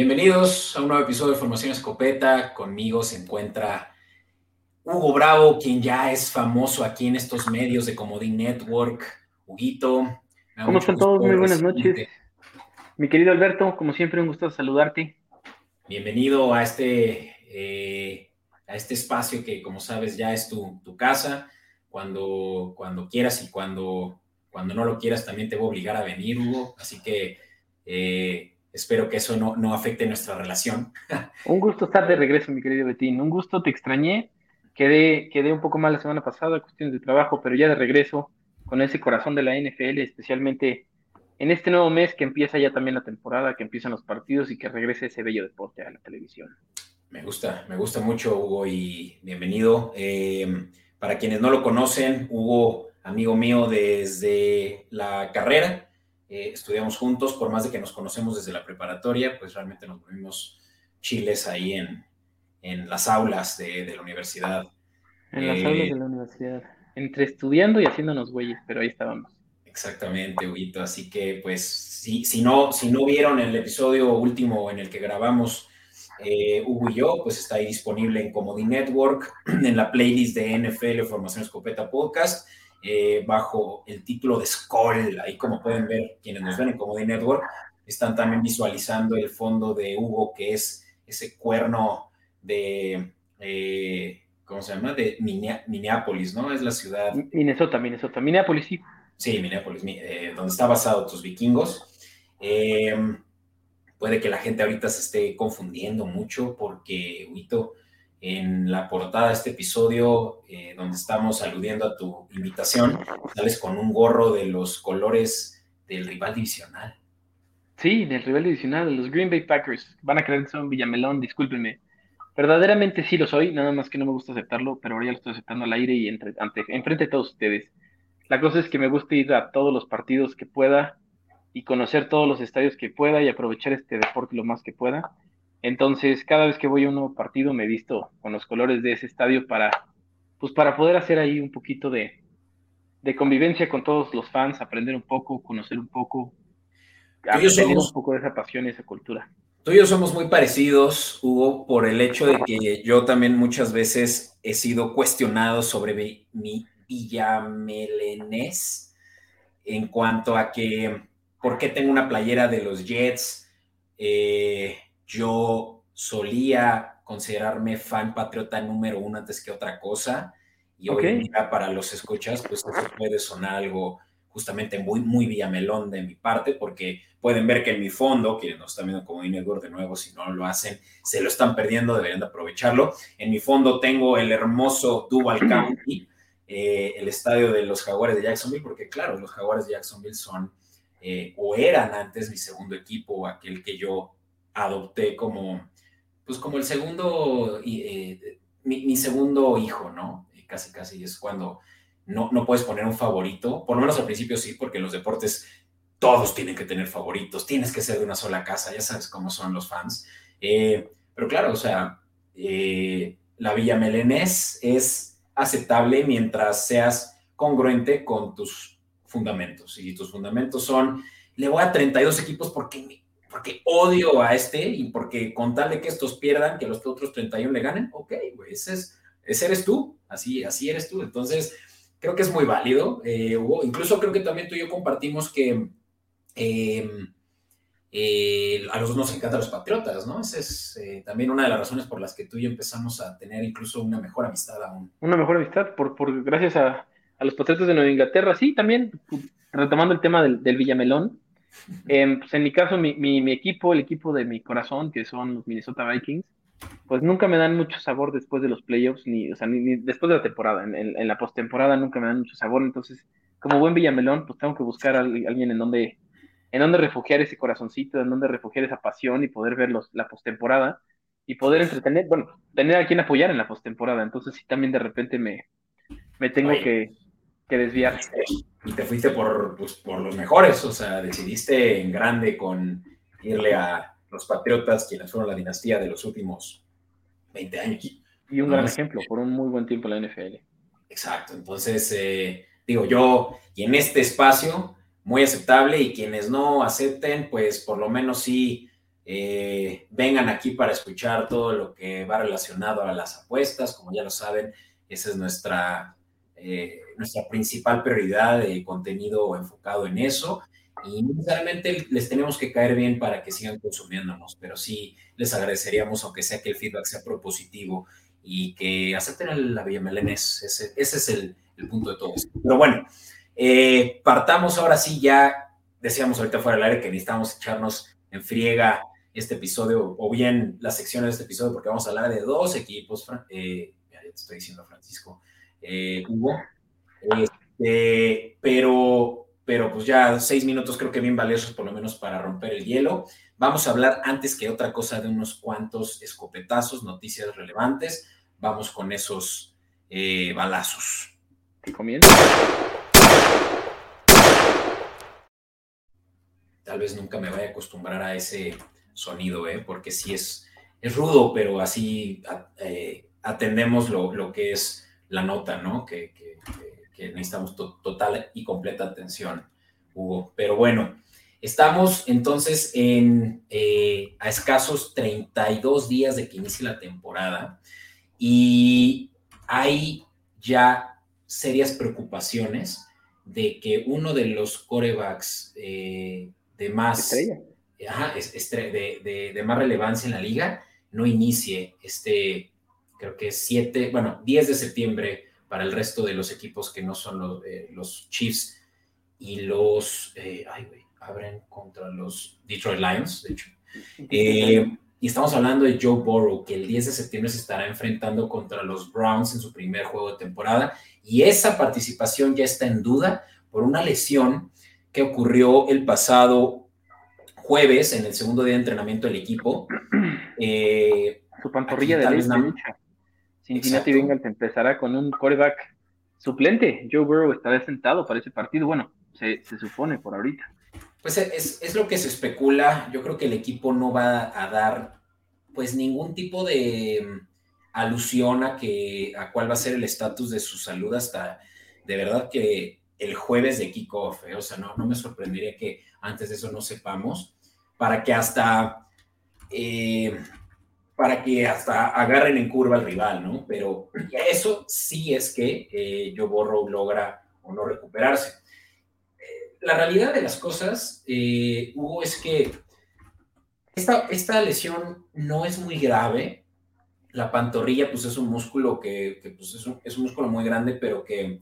Bienvenidos a un nuevo episodio de Formación Escopeta. Conmigo se encuentra Hugo Bravo, quien ya es famoso aquí en estos medios de Comodín Network. Huguito. ¿Cómo están todos? Muy buenas noches. Mi querido Alberto, como siempre, un gusto saludarte. Bienvenido a este, eh, a este espacio que, como sabes, ya es tu, casa. Cuando, cuando quieras y cuando, cuando no lo quieras, también te voy a obligar a venir, Hugo. Así que eh, espero que eso no, no afecte nuestra relación. un gusto estar de regreso, mi querido Betín. Un gusto, te extrañé. Quedé, quedé un poco mal la semana pasada, cuestiones de trabajo, pero ya de regreso con ese corazón de la NFL, especialmente en este nuevo mes que empieza ya también la temporada, que empiezan los partidos y que regrese ese bello deporte a la televisión. Me gusta, me gusta mucho, Hugo, y bienvenido. Eh, para quienes no lo conocen, Hugo, amigo mío desde la carrera, eh, estudiamos juntos, por más de que nos conocemos desde la preparatoria, pues realmente nos volvimos chiles ahí en, en las aulas de, de la universidad. En las aulas de la universidad entre estudiando y haciéndonos güeyes, pero ahí estábamos. Exactamente, Huguito. Así que, pues, si, si, no, si no vieron el episodio último en el que grabamos eh, Hugo y yo, pues está ahí disponible en Comedy Network, en la playlist de NFL Formación Escopeta Podcast, eh, bajo el título de Skull. Ahí, como pueden ver, quienes nos ven en Comedy Network, están también visualizando el fondo de Hugo, que es ese cuerno de. Eh, ¿cómo se llama? De Minneapolis, ¿no? Es la ciudad. Minnesota, Minnesota. Minneapolis, sí. Sí, Minneapolis, eh, donde está basado tus vikingos. Puede que la gente ahorita se esté confundiendo mucho porque, Huito, en la portada de este episodio, eh, donde estamos aludiendo a tu invitación, sales con un gorro de los colores del rival divisional. Sí, del rival divisional, los Green Bay Packers. Van a creer que son Villamelón, discúlpenme. Verdaderamente sí lo soy, nada más que no me gusta aceptarlo, pero ahora ya lo estoy aceptando al aire y entre, ante, enfrente de todos ustedes. La cosa es que me gusta ir a todos los partidos que pueda y conocer todos los estadios que pueda y aprovechar este deporte lo más que pueda. Entonces, cada vez que voy a un nuevo partido me visto con los colores de ese estadio para, pues para poder hacer ahí un poquito de, de convivencia con todos los fans, aprender un poco, conocer un poco, tener un poco de esa pasión y esa cultura. Tú y yo somos muy parecidos, Hugo, por el hecho de que yo también muchas veces he sido cuestionado sobre mi villamelenés en cuanto a que, ¿por qué tengo una playera de los Jets? Eh, yo solía considerarme fan patriota número uno antes que otra cosa. Y hoy en día para los escuchas, pues eso puede sonar algo justamente muy, muy villamelón de mi parte, porque pueden ver que en mi fondo, quienes nos están viendo como Network de nuevo, si no lo hacen, se lo están perdiendo, deberían de aprovecharlo. En mi fondo tengo el hermoso Duval County, eh, el estadio de los Jaguares de Jacksonville, porque claro, los Jaguares de Jacksonville son, eh, o eran antes mi segundo equipo, aquel que yo adopté como, pues como el segundo, eh, mi, segundo hijo, ¿no? Casi, casi es cuando no, puedes poner un favorito, por lo menos al principio sí, porque en los deportes todos tienen que tener favoritos, tienes que ser de una sola casa, ya sabes cómo son los fans. Eh, pero claro, o sea, eh, la Villa Melenés es aceptable mientras seas congruente con tus fundamentos. Y tus fundamentos son, le voy a 32 equipos porque, porque odio a este y porque con tal de que estos pierdan, que los otros 31 le ganen, ok, güey, ese, es, ese eres tú, así, así eres tú. Entonces, creo que es muy válido, eh, Hugo. Incluso creo que también tú y yo compartimos que em, eh, a los dos nos encantan los patriotas, ¿no? Esa es eh, también una de las razones por las que tú y yo empezamos a tener incluso una mejor amistad aún. Una mejor amistad, por, por gracias a, los patriotas de Nueva Inglaterra. Sí, también, retomando el tema del, Villamelón. Em, pues en mi caso, mi, mi equipo, el equipo de mi corazón, que son los Minnesota Vikings, pues nunca me dan mucho sabor después de los playoffs, ni, o sea, ni, después de la temporada. En, en, la postemporada nunca me dan mucho sabor. Entonces, como buen Villamelón, pues tengo que buscar a alguien en donde, en donde refugiar ese corazoncito, en donde refugiar esa pasión y poder ver los, la postemporada y poder entretener, bueno, tener a quien apoyar en la postemporada. Entonces, sí, también de repente me, me tengo que, que, desviar. Y te fuiste por, pues, por los mejores, o sea, decidiste en grande con irle a los Patriotas, quienes fueron la dinastía de los últimos 20 años. Y un gran ejemplo, por un muy buen tiempo en la NFL. Exacto, entonces, eh, digo yo, y en este espacio, muy aceptable, y quienes no acepten, pues por lo menos sí Eh, vengan aquí para escuchar todo lo que va relacionado a las apuestas. Como ya lo saben, esa es nuestra, eh, nuestra principal prioridad de contenido enfocado en eso. Y necesariamente les tenemos que caer bien para que sigan consumiéndonos, pero sí les agradeceríamos, aunque sea que el feedback sea propositivo y que acepten la Villa Melenés. Ese, ese es el, el, punto de todo. Pero bueno, eh, partamos ahora sí ya. Decíamos ahorita fuera del aire que necesitamos echarnos en friega este episodio, o bien la sección de este episodio, porque vamos a hablar de dos equipos. Eh, ya te estoy diciendo, Francisco, eh, Hugo. Este, pero pero pues ya seis minutos creo que bien valiosos por lo menos para romper el hielo. Vamos a hablar antes que otra cosa de unos cuantos escopetazos, noticias relevantes. Vamos con esos eh, balazos. ¿Qué comienza? Tal vez nunca me vaya a acostumbrar a ese sonido, ¿eh? porque sí es, es rudo, pero así eh, atendemos lo, lo, que es la nota, ¿no? Que, que, que necesitamos total y completa atención, Hugo. Pero bueno, estamos entonces en, eh, a escasos 32 días de que inicie la temporada y hay ya serias preocupaciones de que uno de los corebacks eh, de más ajá, de, de, más relevancia en la liga no inicie este, creo que 7, bueno, 10 de septiembre para el resto de los equipos que no son los, eh, los Chiefs y los, eh, ay, güey, abren contra los Detroit Lions, de hecho. Eh, y estamos hablando de Joe Burrow, que el 10 de septiembre se estará enfrentando contra los Browns en su primer juego de temporada. Y esa participación ya está en duda por una lesión que ocurrió el pasado jueves en el segundo día de entrenamiento del equipo. su pantorrilla de la Cincinnati Bengals empezará con un quarterback suplente. Joe Burrow estará sentado para ese partido. Bueno, se, supone por ahorita. Pues es, lo que se especula. Yo creo que el equipo no va a dar pues ningún tipo de mm, alusión a que a cuál va a ser el estatus de su salud hasta de verdad que el jueves de kickoff. ¿eh? O sea, no, no me sorprendería que antes de eso no sepamos. Para que hasta eh, para que hasta agarren en curva al rival, ¿no? Pero eso sí es que eh, Joe Borro logra o no recuperarse. Eh, la realidad de las cosas, eh, Hugo, es que esta, esta, lesión no es muy grave. La pantorrilla, pues es un músculo que, pues, es, un, es, un, músculo muy grande, pero que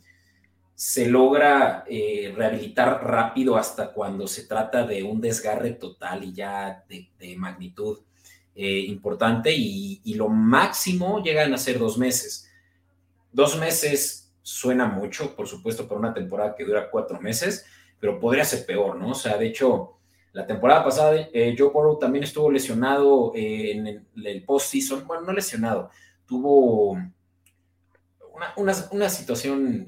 se logra eh, rehabilitar rápido hasta cuando se trata de un desgarre total y ya de, de magnitud eh, importante y, lo máximo llegan a ser dos meses. Dos meses suena mucho, por supuesto, para una temporada que dura cuatro meses, pero podría ser peor, ¿no? O sea, de hecho, la temporada pasada eh, Joe Burrow también estuvo lesionado eh, en el, el postseason, bueno, no lesionado, tuvo una, una, situación,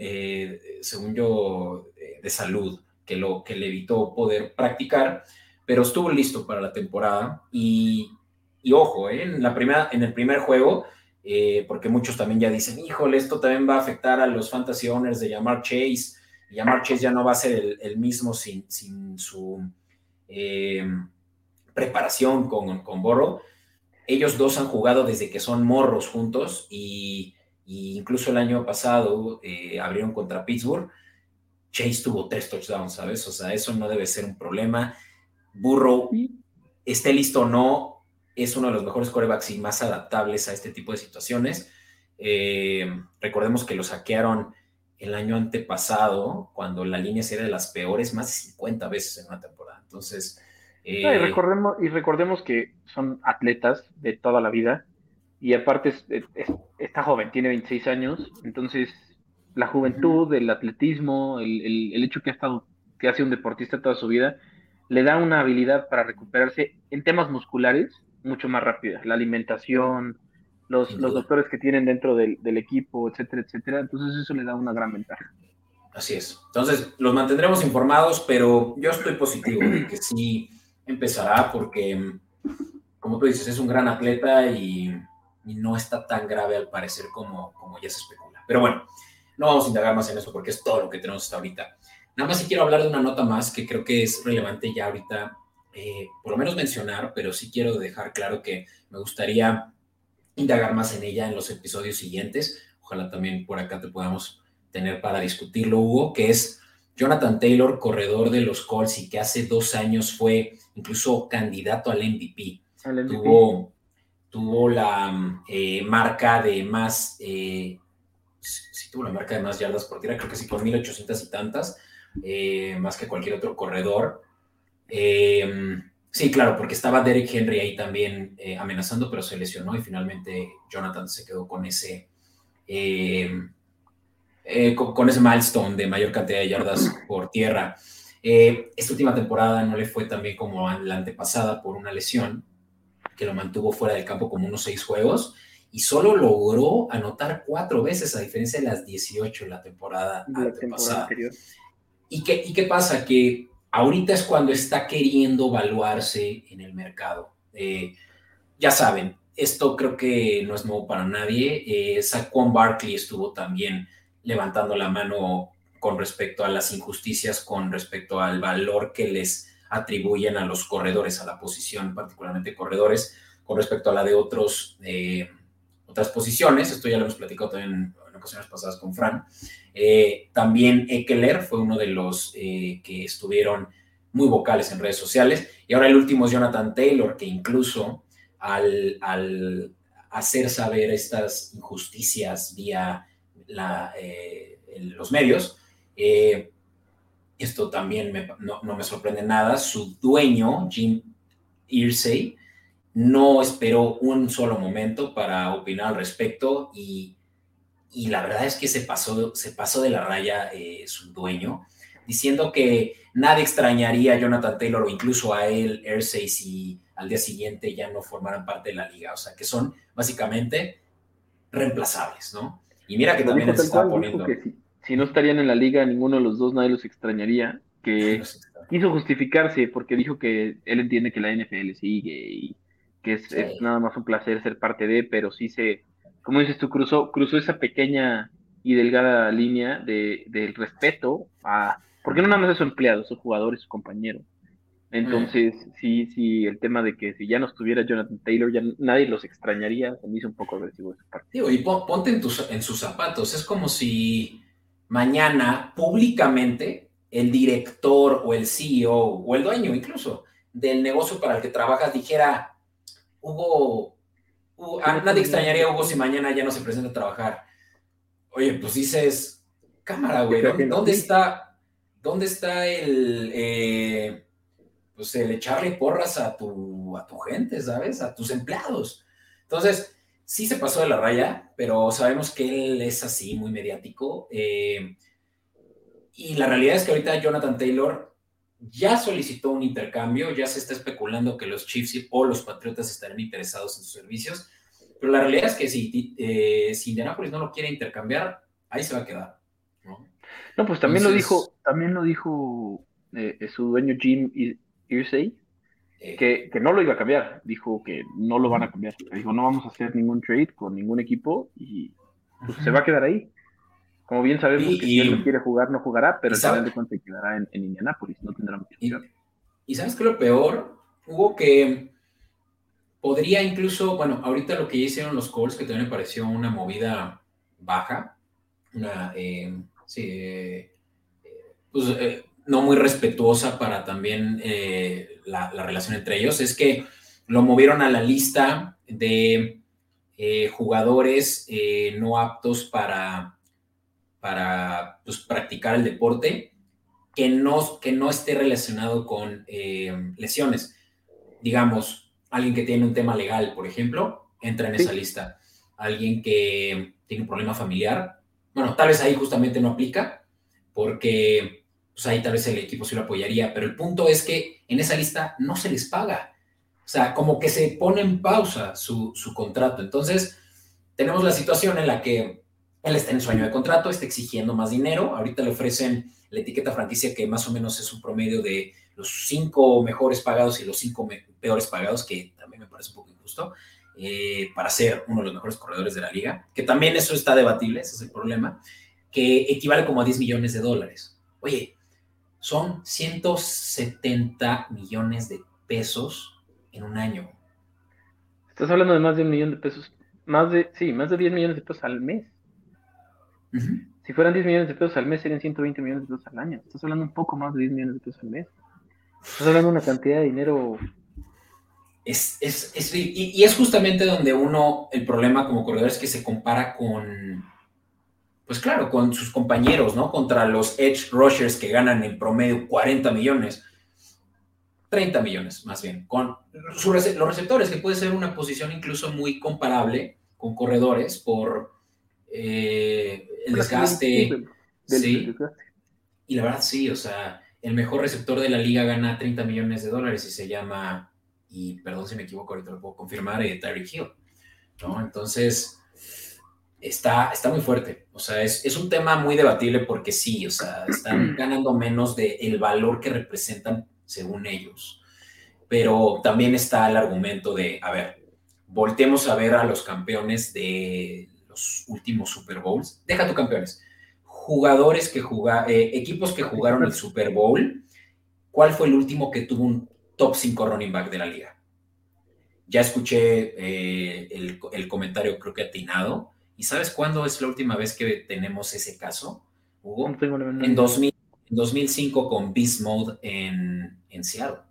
según yo, de salud que, lo, que le evitó poder practicar, pero estuvo listo para la temporada y y ojo, ¿eh? en, la primera, en el primer juego, eh, porque muchos también ya dicen, híjole, esto también va a afectar a los fantasy owners de llamar Chase. Y llamar Chase ya no va a ser el, mismo sin, sin su eh, preparación con, con Borro. Ellos dos han jugado desde que son morros juntos y, incluso el año pasado abrieron contra Pittsburgh. Chase tuvo tres touchdowns, ¿sabes? O sea, eso no debe ser un problema. Burrow, esté listo o no, es uno de los mejores corebacks y más adaptables a este tipo de situaciones. Eh, recordemos que lo saquearon el año antepasado, cuando la línea era de las peores, más de 50 veces en una temporada. Entonces. y, eh, recordemos, y recordemos que son atletas de toda la vida. Y aparte, está joven, tiene 26 años. Entonces, la juventud, el atletismo, el, el hecho que ha estado, que ha sido un deportista toda su vida, le da una habilidad para recuperarse en temas musculares mucho más rápida. La alimentación, los, los doctores que tienen dentro del, equipo, etcétera, etcétera. Entonces eso le da una gran ventaja. Así es. Entonces los mantendremos informados, pero yo estoy positivo de que sí empezará porque, como tú dices, es un gran atleta y, no está tan grave al parecer como, como ya se especula. Pero bueno, no vamos a indagar más en eso porque es todo lo que tenemos hasta ahorita. Nada más si quiero hablar de una nota más que creo que es relevante ya ahorita eh, por lo menos mencionar, pero sí quiero dejar claro que me gustaría indagar más en ella en los episodios siguientes. Ojalá también por acá te podamos tener para discutirlo, Hugo, que es Jonathan Taylor, corredor de los Colts y que hace dos años fue incluso candidato al MVP. Tuvo, tuvo la eh, marca de más, eh, sí, tuvo la marca de más yardas por tierra, creo que sí, con 1800 y tantas, eh, más que cualquier otro corredor. Sí, claro, porque estaba Derek Henry ahí también amenazando, pero se lesionó y finalmente Jonathan se quedó con ese eh, con, ese milestone de mayor cantidad de yardas por tierra. Eh, esta última temporada no le fue tan bien como la antepasada por una lesión que lo mantuvo fuera del campo como unos seis juegos y solo logró anotar cuatro veces a diferencia de las 18 la temporada antepasada. ¿Y qué, ¿Y qué pasa? Que ahorita es cuando está queriendo evaluarse en el mercado. Eh, ya saben, esto creo que no es nuevo para nadie. Eh, Saquon Barkley estuvo también levantando la mano con respecto a las injusticias, con respecto al valor que les atribuyen a los corredores, a la posición, particularmente corredores, con respecto a la de otros, eh, otras posiciones. Esto ya lo hemos platicado también ocasiones pasadas con Fran. Eh, también Eckler fue uno de los eh, que estuvieron muy vocales en redes sociales. Y ahora el último es Jonathan Taylor, que incluso al, al hacer saber estas injusticias vía eh, los medios. Esto también no, me sorprende nada. Su dueño, Jim Irsay, no esperó un solo momento para opinar al respecto y, la verdad es que se pasó, se pasó de la raya eh, su dueño, diciendo que nadie extrañaría a Jonathan Taylor o incluso a él, Irsay, si al día siguiente ya no formaran parte de la liga. O sea, que son básicamente reemplazables, ¿no? Y mira que también se está poniendo. Que si, no estarían en la liga, ninguno de los dos, nadie los extrañaría. Que quiso justificarse porque dijo que él entiende que la NFL sigue y que es, nada más un placer ser parte de, pero sí se, como dices tú, cruzó, cruzó esa pequeña y delgada línea de, del respeto a, porque no nada más es su empleado, su jugador y su compañero. Entonces, sí, sí, el tema de que si ya no estuviera Jonathan Taylor, ya nadie los extrañaría, se me hizo un poco agresivo esa parte. Y ponte en, tus, en sus zapatos, es como si mañana públicamente el director o el CEO o el dueño incluso del negocio para el que trabajas dijera, Hugo, nadie extrañaría a Hugo si mañana ya no se presenta a trabajar. Oye, pues dices, cámara, güey, ¿dónde, está, dónde está el... Eh, pues el echarle porras a tu, a tu gente, ¿sabes? A tus empleados. Entonces, sí se pasó de la raya, pero sabemos que él es así, muy mediático. Eh, y la realidad es que ahorita Jonathan Taylor ya solicitó un intercambio, ya se está especulando que los Chiefs o los Patriotas estarán interesados en sus servicios, pero la realidad es que si, eh, si Indianapolis no lo quiere intercambiar, ahí se va a quedar. No, pues también lo dijo, también lo dijo eh, su dueño Jim Irsay, eh. que, que, no lo iba a cambiar. Dijo que no lo van a cambiar. Dijo, no vamos a hacer ningún trade con ningún equipo y pues, se va a quedar ahí. Como bien sabemos que si él no quiere jugar, no jugará, pero al final de cuentas quedará en, en, Indianápolis, no tendrá opción. Y, sabes que lo peor, hubo que podría incluso, bueno, ahorita lo que hicieron los Colts, que también me pareció una movida baja, una, eh, sí, eh, pues no muy respetuosa para también eh, la, relación entre ellos, es que lo movieron a la lista de eh, jugadores eh, no aptos para, para pues, practicar el deporte que no, que no esté relacionado con lesiones. Digamos, alguien que tiene un tema legal, por ejemplo, entra en esa lista. Alguien que tiene un problema familiar, bueno, tal vez ahí justamente no aplica, porque pues ahí tal vez el equipo sí lo apoyaría, pero el punto es que en esa lista no se les paga. O sea, como que se pone en pausa su, contrato. Entonces, tenemos la situación en la que él está en sueño de contrato, está exigiendo más dinero. Ahorita le ofrecen la etiqueta franquicia que más o menos es un promedio de los cinco mejores pagados y los cinco peores pagados, que también me parece un poco injusto, eh, para ser uno de los mejores corredores de la liga, que también eso está debatible, ese es el problema, que equivale como a 10 millones de dólares. Oye, son 170 millones de pesos en un año. Estás hablando de más de un millón de pesos. Más de, sí, más de 10 millones de pesos al mes. Si fueran 10 millones de pesos al mes, serían 120 millones de pesos al año. Estás hablando un poco más de 10 millones de pesos al mes. Estás hablando de una cantidad de dinero. Es, es, es y, es justamente donde uno, el problema como corredor es que se compara con, pues claro, con sus compañeros, ¿no? Contra los edge rushers que ganan en promedio 40 millones. 30 millones, más bien, con los receptores, que puede ser una posición incluso muy comparable con corredores por eh, el desgaste. sí. Y la verdad, sí, o sea, el mejor receptor de la liga gana 30 millones de dólares y se llama, y perdón si me equivoco, ahorita lo puedo confirmar, eh, Tyreek Hill. ¿no? Entonces, está, está muy fuerte. O sea, es, es, un tema muy debatible porque sí, o sea, están ganando menos del el valor que representan según ellos. Pero también está el argumento de, a ver, voltemos a ver a los campeones de los últimos Super Bowls. Deja tu campeones jugadores que jugaron, eh, equipos que jugaron el Super Bowl, ¿cuál fue el último que tuvo un top 5 running back de la liga? Ya escuché eh, el, comentario, creo que atinado. ¿Y sabes cuándo es la última vez que tenemos ese caso, Hugo? en, 2000, 2005 con Beast Mode en, en Seattle.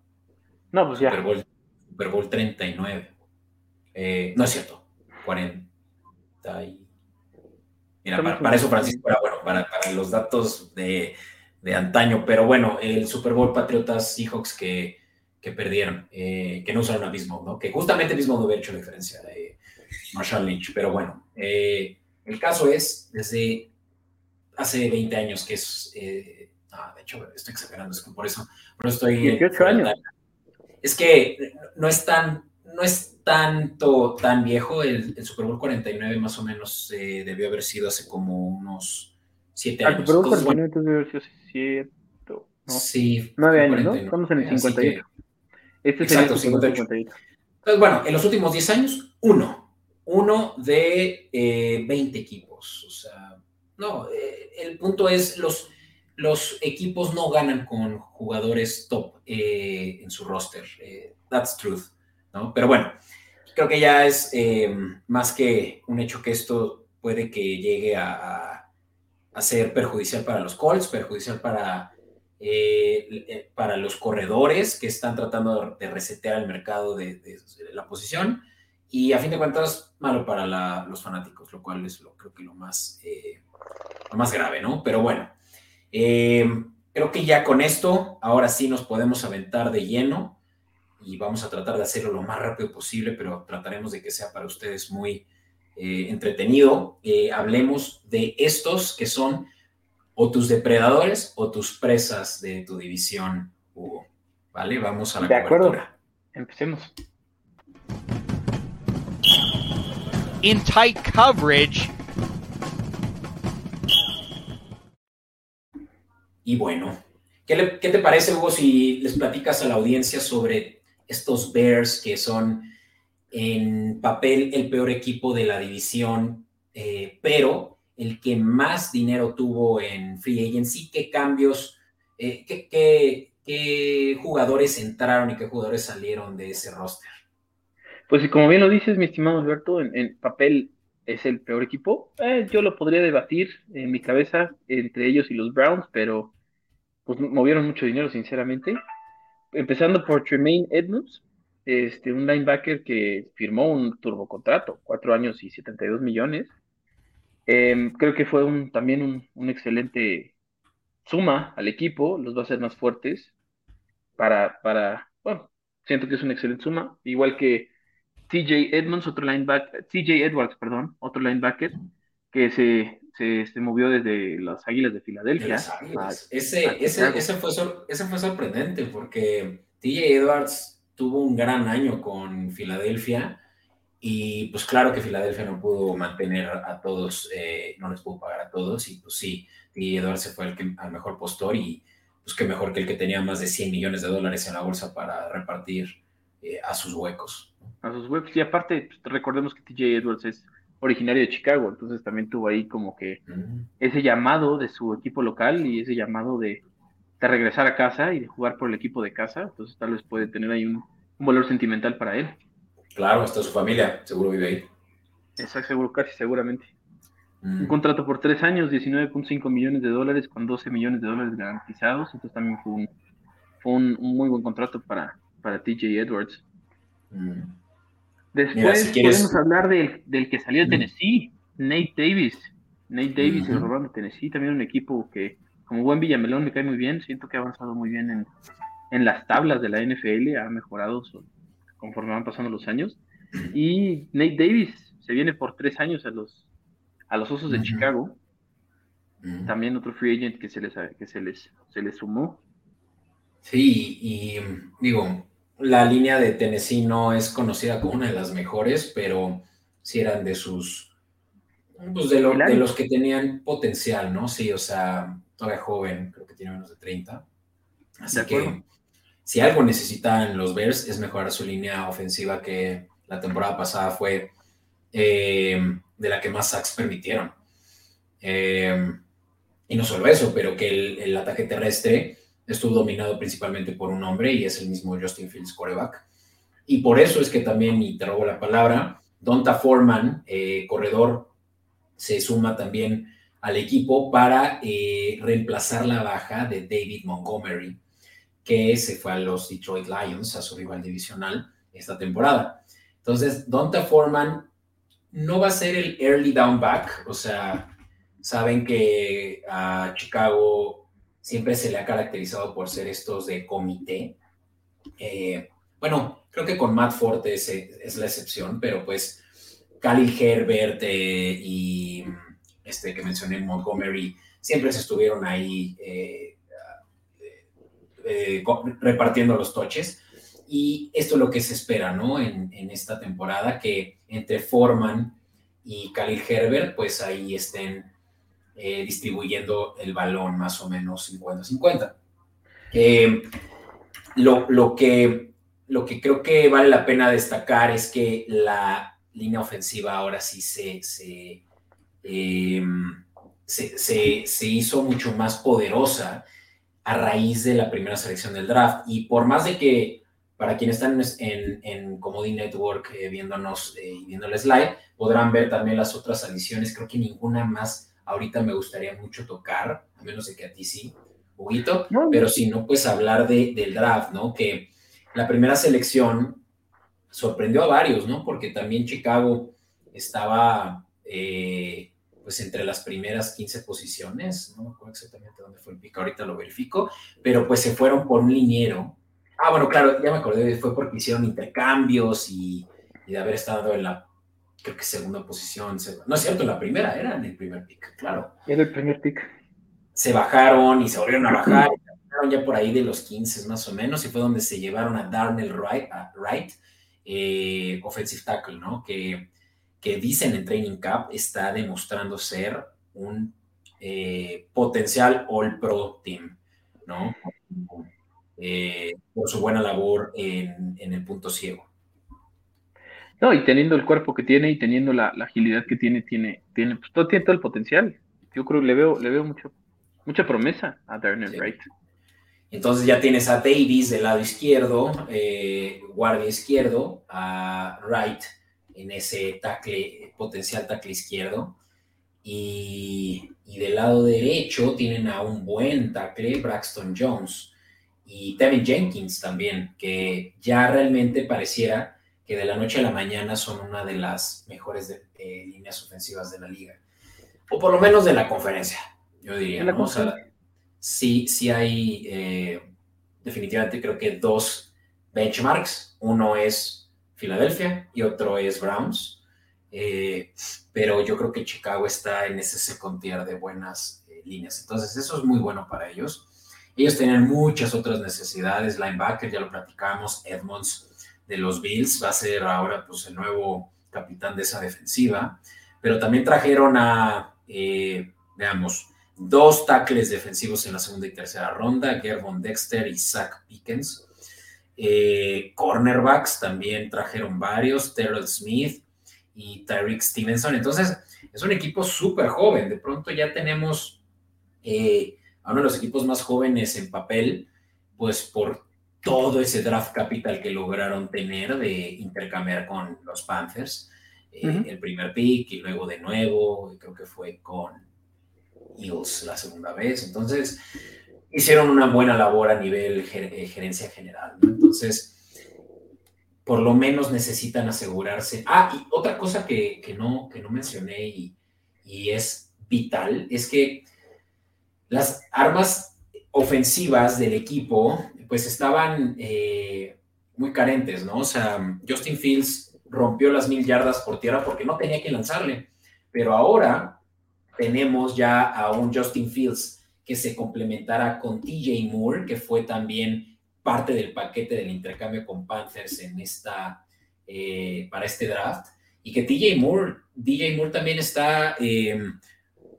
No, pues ya. Super Bowl, 39. Eh, no es cierto, 40 para, eso Francisco era bueno, para, los datos de, antaño, pero bueno, el Super Bowl Patriotas Seahawks que, que perdieron, eh, que no usaron a Bismo, ¿no? Que justamente mismo no hubiera hecho la diferencia de Marshall Lynch, pero bueno, eh, el caso es desde hace 20 años que es, eh, de hecho estoy exagerando, es que por eso, por eso estoy... 18 años. Es que no es tan, no es tanto, tan viejo. El, Super Bowl 49 más o menos eh, debió haber sido hace como unos 7 años. El Super Bowl 49 debió haber sido 7. No. Sí. 9 años, ¿no? Estamos en el 58. este es el 58. Entonces, bueno, en los últimos 10 años, uno. Uno de eh, 20 equipos. O sea, no, eh, el punto es los, los equipos no ganan con jugadores top eh, en su roster. Eh, that's truth. Pero bueno, creo que ya es eh, más que un hecho que esto puede que llegue a, ser perjudicial para los Colts, perjudicial para, eh, eh, para los corredores que están tratando de resetear el mercado de, la posición y a fin de cuentas malo para los fanáticos, lo cual es lo, creo que lo más, lo más grave, ¿no? Pero bueno, creo que ya con esto, ahora sí nos podemos aventar de lleno y vamos a tratar de hacerlo lo más rápido posible, pero trataremos de que sea para ustedes muy eh, entretenido. Eh, hablemos de estos que son o tus depredadores o tus presas de tu división, Hugo. ¿Vale? Vamos a la de cobertura. Acuerdo. Empecemos. In tight coverage. Y bueno, ¿qué, ¿qué, te parece, Hugo, si les platicas a la audiencia sobre estos Bears que son en papel el peor equipo de la división, eh, pero el que más dinero tuvo en Free Agency, qué cambios, eh, qué, jugadores entraron y qué jugadores salieron de ese roster. Pues como bien lo dices, mi estimado Alberto, en, papel es el peor equipo. Eh, yo lo podría debatir en mi cabeza entre ellos y los Browns, pero pues movieron mucho dinero, sinceramente empezando por Tremaine Edmonds, este, un linebacker que firmó un turbocontrato, cuatro años y 72 millones. Em, creo que fue un, también un, un, excelente suma al equipo, los va a hacer más fuertes para, para, bueno, siento que es una excelente suma, igual que TJ Edmonds, otro linebacker, TJ Edwards, perdón, otro linebacker, que se, se, movió desde las Águilas de Filadelfia. ese, ese, ese, fue ese fue sorprendente porque TJ Edwards tuvo un gran año con Filadelfia y pues claro que Filadelfia no pudo mantener a todos, eh, no les pudo pagar a todos y pues sí, TJ Edwards se fue el que, al mejor postor y pues qué mejor que el que tenía más de 100 millones de dólares en la bolsa para repartir eh, a sus huecos. A sus huecos y aparte pues, recordemos que TJ Edwards es originario de Chicago, entonces también tuvo ahí como que ese llamado de su equipo local y ese llamado de, regresar a casa y de jugar por el equipo de casa, entonces tal vez puede tener ahí un, un valor sentimental para él. Claro, está su familia, seguro vive ahí. Exacto, seguro, casi seguramente. Un mm. contrato por tres años, 19.5 millones de dólares con 12 millones de dólares garantizados. Entonces también fue un, fue un, muy buen contrato para, para TJ Edwards. Mm. Después podemos hablar del, del, que salió de mm. Tennessee, Nate Davis. Nate Davis, el robando de Tennessee, también un equipo que, como buen Villamelón, me cae muy bien. Siento que ha avanzado muy bien en, en las tablas de la NFL, ha mejorado conforme van pasando los años. Y Nate Davis se viene por tres años a los, a los Osos de Chicago. También otro free agent que se les, que se les, se les sumó. Sí, y digo, la línea de Tennessee no es conocida como una de las mejores, pero sí eran de sus, pues de, de los que tenían potencial, ¿no? Sí, o sea, todavía joven, creo que tiene menos de 30. Así que si algo necesitan los Bears es mejorar su línea ofensiva que la temporada pasada fue eh, de la que más sacks permitieron. Eh, y no solo eso, pero que el, ataque terrestre estuvo dominado principalmente por un hombre y es el mismo Justin Fields, coreback. Y por eso es que también, y te robo la palabra, Donta Foreman, eh, corredor, se suma también al equipo para reemplazar la baja de David Montgomery que se fue a los Detroit Lions, a su rival divisional, esta temporada. Entonces, Donta Foreman no va a ser el early down back, o sea, saben que a Chicago siempre se le ha caracterizado por ser estos de comité. Eh, bueno, creo que con Matt Forte es, la excepción, pero pues Khalil Herbert eh, y este que mencioné, Montgomery, siempre se estuvieron ahí eh, repartiendo los toches. Y esto es lo que se espera, ¿no? En, esta temporada, que entre Foreman y Khalil Herbert, pues ahí estén eh, distribuyendo el balón más o menos 50-50. Eh, lo, que, lo que creo que vale la pena destacar es que la línea ofensiva ahora sí se, se, se, se hizo mucho más poderosa a raíz de la primera selección del draft. Y por más de que para quienes están en, en Comedy Network eh, viéndonos y eh, viendo el slide, podrán ver también las otras adiciones. Creo que ninguna más ahorita me gustaría mucho tocar, a menos de que a ti sí, Huguito, pero si no, pues hablar de, del draft, ¿no? Que la primera selección sorprendió a varios, ¿no? Porque también Chicago estaba eh, pues entre las primeras 15 posiciones, no me acuerdo exactamente dónde fue el pico, ahorita lo verifico, pero pues se fueron por un liniero. Ah, bueno, claro, ya me acordé, fue porque hicieron intercambios y, de haber estado en la, creo que segunda posición, no es cierto, la primera, era en el primer pick, claro. Era el primer pick. Se bajaron y se volvieron a bajar, ya por ahí de los 15 más o menos, y fue donde se llevaron a Darnell Wright, a Wright eh, offensive tackle, ¿no? Que que dicen en Training Camp está demostrando ser un eh, potencial All Pro Team, ¿no? Eh, por su buena labor en, el punto ciego. No, y teniendo el cuerpo que tiene y teniendo la, agilidad que tiene, tiene, tiene, pues, todo, tiene todo el potencial. Yo creo que le veo, le veo mucho, mucha promesa a Darnell Wright. Entonces ya tienes a Davis del lado izquierdo, eh, guardia izquierdo, a Wright en ese tackle, potencial tackle izquierdo. Y, del lado derecho tienen a un buen tackle, Braxton Jones, y Tevin Jenkins también, que ya realmente pareciera que de la noche a la mañana son una de las mejores eh, líneas ofensivas de la liga. O por lo menos de la conferencia, yo diría. ¿no? sí, sí hay, eh, definitivamente creo que dos benchmarks. Uno es Filadelfia y otro es Browns. Eh, pero yo creo que Chicago está en ese second tier de buenas eh, líneas. Entonces, eso es muy bueno para ellos. Ellos tienen muchas otras necesidades. Linebacker, ya lo platicamos. Edmonds de los Bills va a ser ahora pues, el nuevo capitán de esa defensiva. Pero también trajeron a, eh, veamos, dos tackles defensivos en la segunda y tercera ronda, Gervon Dexter y Zach Pickens. Eh, cornerbacks también trajeron varios, Terrell Smith y Tyreek Stevenson. Entonces, es un equipo súper joven. De pronto ya tenemos eh, a uno de los equipos más jóvenes en papel, pues por todo ese draft capital que lograron tener de intercambiar con los Panthers, eh, el primer pick y luego de nuevo, creo que fue con Eagles la segunda vez. Entonces, hicieron una buena labor a nivel eh, gerencia general. Entonces, por lo menos necesitan asegurarse. Ah, y otra cosa que, no, que no mencioné y, y es vital es que las armas ofensivas del equipo pues estaban eh, muy carentes, ¿no? O sea, Justin Fields rompió las mil yardas por tierra porque no tenía que lanzarle, pero ahora tenemos ya a un Justin Fields que se complementará con TJ Moore, que fue también parte del paquete del intercambio con Panthers en esta, eh, para este draft, y que TJ Moore, DJ Moore también está eh,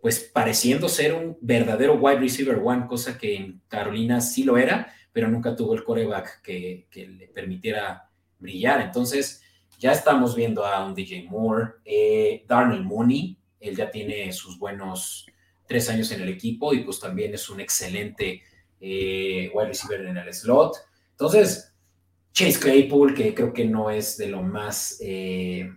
pues pareciendo ser un verdadero wide receiver one, cosa que en Carolina sí lo era, pero nunca tuvo el coreback que, le permitiera brillar. Entonces, ya estamos viendo a un DJ Moore, eh, Darnell Mooney, él ya tiene sus buenos tres años en el equipo y pues también es un excelente eh, wide receiver en el slot. Entonces, Chase Claypool, que creo que no es de lo más eh,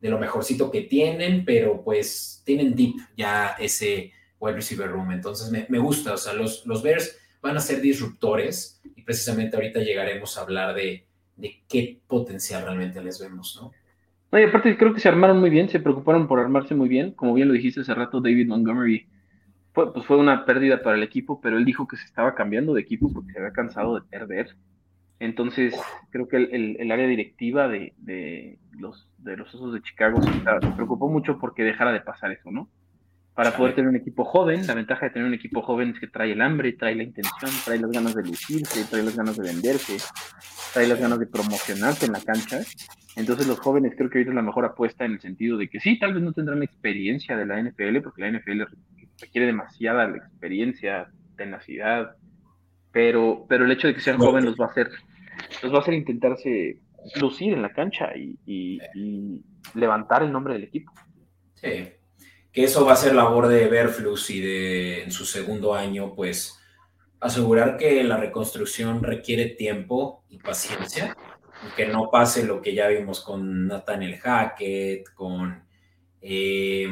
de lo mejorcito que tienen, pero pues tienen deep ya ese wide receiver room. Entonces me, gusta, o sea, los, los Bears van a ser disruptores y precisamente ahorita llegaremos a hablar de, qué potencial realmente les vemos, ¿no? No, y aparte creo que se armaron muy bien, se preocuparon por armarse muy bien. Como bien lo dijiste hace rato, David Montgomery fue, pues fue una pérdida para el equipo, pero él dijo que se estaba cambiando de equipo porque se había cansado de perder. Entonces, creo que el, área directiva de, los, de los Osos de Chicago se, preocupó mucho porque dejara de pasar eso, ¿no? Para poder tener un equipo joven, la ventaja de tener un equipo joven es que trae el hambre, trae la intención, trae las ganas de lucirse, trae las ganas de venderse, trae las ganas de promocionarse en la cancha. Entonces los jóvenes creo que ahorita es la mejor apuesta en el sentido de que sí, tal vez no tendrán experiencia de la NFL, porque la NFL requiere demasiada experiencia, tenacidad, pero, pero el hecho de que sean jóvenes los va a hacer, los va a hacer intentarse lucir en la cancha y, levantar el nombre del equipo. Sí, que eso va a ser labor de Verflux y de en su segundo año, pues asegurar que la reconstrucción requiere tiempo y paciencia, y que no pase lo que ya vimos con Nathaniel Hackett, con eh,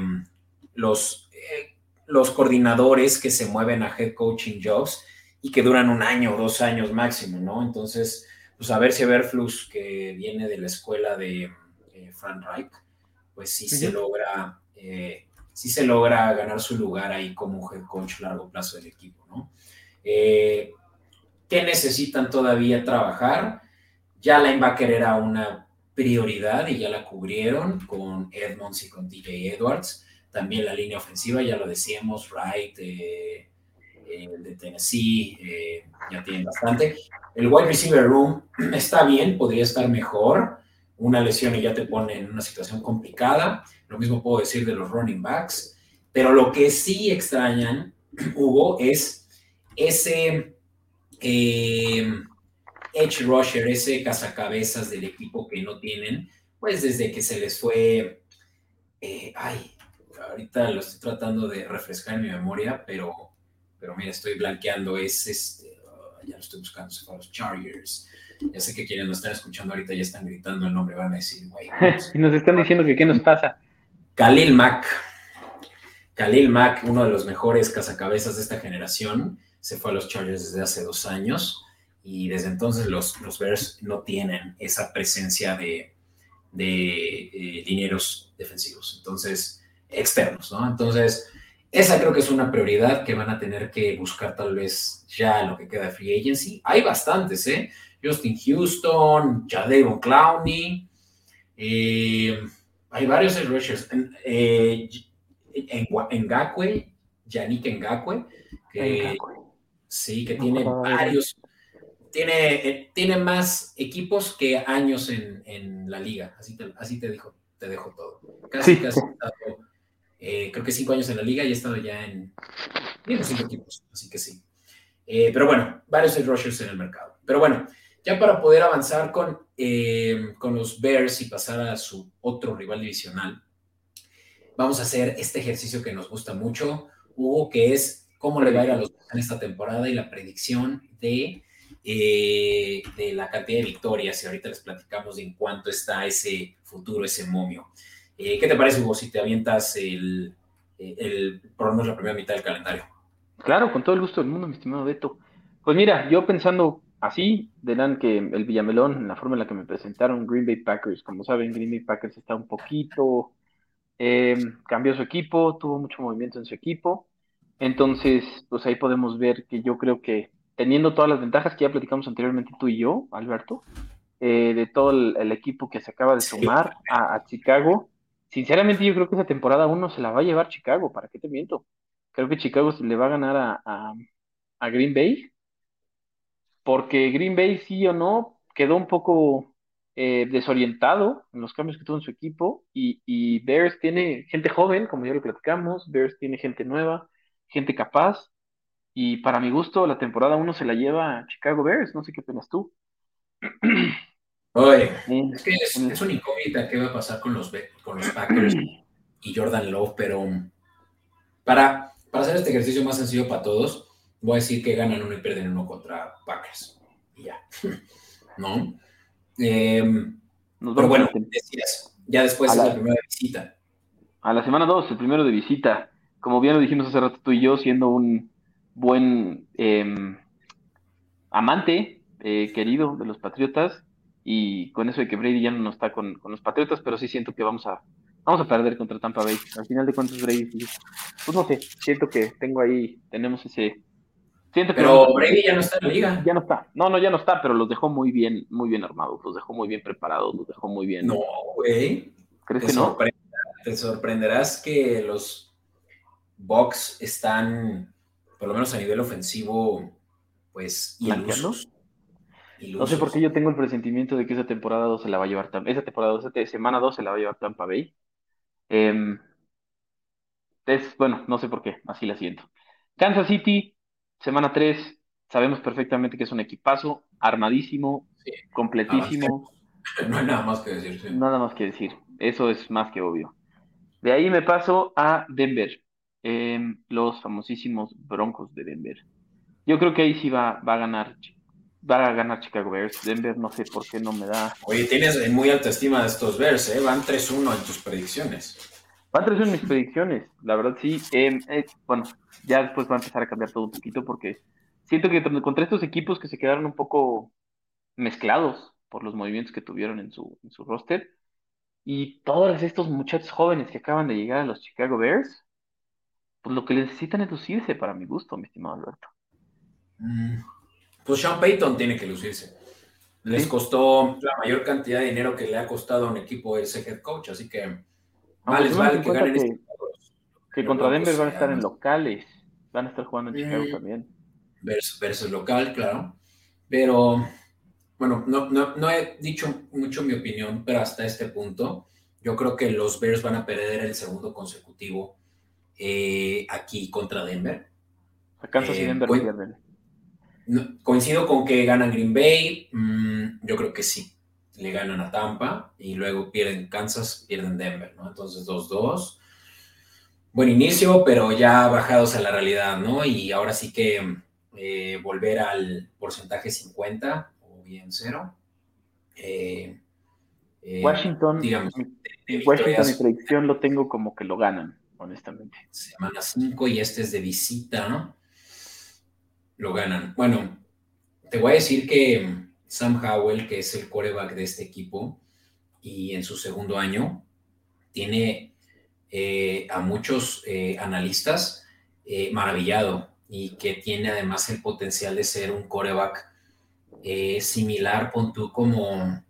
los, eh, los coordinadores que se mueven a head coaching jobs y que duran un año o dos años máximo, ¿no? Entonces, pues a ver si Verflux, que viene de la escuela de eh, Frank Reich, pues sí se logra, eh, sí se logra ganar su lugar ahí como head coach a largo plazo del equipo, ¿no? Eh, ¿Qué necesitan todavía trabajar? Ya la linebacker era una prioridad y ya la cubrieron con Edmonds y con DJ Edwards. También la línea ofensiva, ya lo decíamos, Wright, el de Tennessee eh, ya tienen bastante. El wide receiver room está bien, podría estar mejor. Una lesión y ya te pone en una situación complicada. Lo mismo puedo decir de los running backs. Pero lo que sí extrañan, Hugo, es ese eh, edge rusher, ese cazacabezas del equipo que no tienen, pues desde que se les fue. Eh, ay, ahorita lo estoy tratando de refrescar en mi memoria, pero pero mira, estoy blanqueando, es este, oh, ya lo estoy buscando, se fue los Chargers. Ya sé que quienes nos están escuchando ahorita ya están gritando el nombre, van a decir, güey. y nos están diciendo que qué nos pasa. Khalil Mack. Khalil Mack, uno de los mejores cazacabezas de esta generación, se fue a los Chargers desde hace dos años y desde entonces los, los Bears no tienen esa presencia de, de eh, dineros defensivos, entonces externos, ¿no? Entonces, esa creo que es una prioridad que van a tener que buscar tal vez ya lo que queda de free agency. Hay bastantes, ¿eh? Justin Houston, Jadevon Clowney, eh, hay varios rushers. Eh, en, en Gakwe, Yannick Ngakwe, que sí, que tiene varios, tiene, eh, tiene más equipos que años en, la liga, así te, así te, dijo, te dejo todo. Casi, casi eh, creo que cinco años en la liga y he estado ya en cinco equipos, así que sí. Eh, pero bueno, varios rushers en el mercado. Pero bueno, ya para poder avanzar con, eh, con los Bears y pasar a su otro rival divisional, vamos a hacer este ejercicio que nos gusta mucho, Hugo, que es cómo le va a ir a los en esta temporada y la predicción de eh, de la cantidad de victorias y ahorita les platicamos de en cuánto está ese futuro, ese momio. Eh, ¿Qué te parece, Hugo, si te avientas el, el, por lo menos la primera mitad del calendario? Claro, con todo el gusto del mundo, mi estimado Beto. Pues mira, yo pensando así, dirán que el Villamelón, en la forma en la que me presentaron Green Bay Packers, como saben, Green Bay Packers está un poquito, eh, cambió su equipo, tuvo mucho movimiento en su equipo, entonces, pues ahí podemos ver que yo creo que teniendo todas las ventajas que ya platicamos anteriormente tú y yo, Alberto, eh, de todo el, equipo que se acaba de sumar a, Chicago, sinceramente yo creo que esa temporada uno se la va a llevar Chicago, ¿para qué te miento? Creo que Chicago se le va a ganar a, a Green Bay porque Green Bay sí o no quedó un poco eh, desorientado en los cambios que tuvo en su equipo y, Bears tiene gente joven, como ya lo platicamos, Bears tiene gente nueva, gente capaz y para mi gusto la temporada uno se la lleva Chicago Bears, no sé qué opinas tú. Oye, es que es, es una incógnita qué va a pasar con los, con los Packers y Jordan Love, pero para, para hacer este ejercicio más sencillo para todos, voy a decir que ganan uno y pierden uno contra Packers. Y ya. ¿No? Em, pero bueno, decías, ya después de la, primera visita. A la semana 2, el primero de visita. Como bien lo dijimos hace rato tú y yo, siendo un buen em, amante eh, querido de los Patriotas, y con eso de que Brady ya no está con, con, los Patriotas, pero sí siento que vamos a, vamos a perder contra Tampa Bay. Al final de cuentas, Brady, pues no sé, siento que tengo ahí, tenemos ese, pero Brady ya no está en la liga. Ya no está. No, no, ya no está, pero los dejó muy bien, muy bien armados, los dejó muy bien preparados, los dejó muy bien. No, güey. ¿Crees que no? Te sorprenderás que los Bucks están, por lo menos a nivel ofensivo, pues ilusos. No sé por qué yo tengo el presentimiento de que esa temporada 2 se la va a llevar Tampa. Esa temporada 2, semana 2 se la va a llevar Tampa Bay. Em, es, bueno, no sé por qué, así la siento. Kansas City Semana 3, sabemos perfectamente que es un equipazo, armadísimo, completísimo. No hay nada más que decir. Nada más que decir, eso es más que obvio. De ahí me paso a Denver, em, los famosísimos Broncos de Denver. Yo creo que ahí sí va, va a ganar va a ganar Chicago Bears. Denver no sé por qué no me da. Oye, tienes muy alta estima de estos Bears, ¿eh? Van 3-1 en tus predicciones. Van 3-1 en mis predicciones, la verdad sí. Em, eh, bueno, ya después va a empezar a cambiar todo un poquito porque siento que contra estos equipos que se quedaron un poco mezclados por los movimientos que tuvieron en su, en su roster y todos estos muchachos jóvenes que acaban de llegar a los Chicago Bears, pues lo que necesitan es lucirse para mi gusto, mi estimado Alberto. Mm, pues Sean Payton tiene que lucirse. Les costó la mayor cantidad de dinero que le ha costado a un equipo ese head coach, así que vale, vale que ganen este que contra Denver van a estar en locales, van a estar jugando en Chicago también. Versus, local, claro. Pero, bueno, no, no, he dicho mucho mi opinión, pero hasta este punto, yo creo que los Bears van a perder el segundo consecutivo eh, aquí contra Denver. Kansas y eh, Coincido con que ganan Green Bay, mm, yo creo que sí. Le ganan a Tampa y luego pierden Kansas, pierden Denver, ¿no? Entonces 2-2 buen inicio, pero ya bajados a la realidad, ¿no? Y ahora sí que eh, volver al porcentaje 50 o bien cero. Eh, eh, Washington, digamos, Washington mi predicción lo tengo como que lo ganan, honestamente. Semana 5 y este es de visita, ¿no? Lo ganan. Bueno, te voy a decir que Sam Howell, que es el coreback de este equipo, y en su segundo año, tiene eh, a muchos eh, analistas eh, maravillado y que tiene además el potencial de ser un coreback similar, con tú como,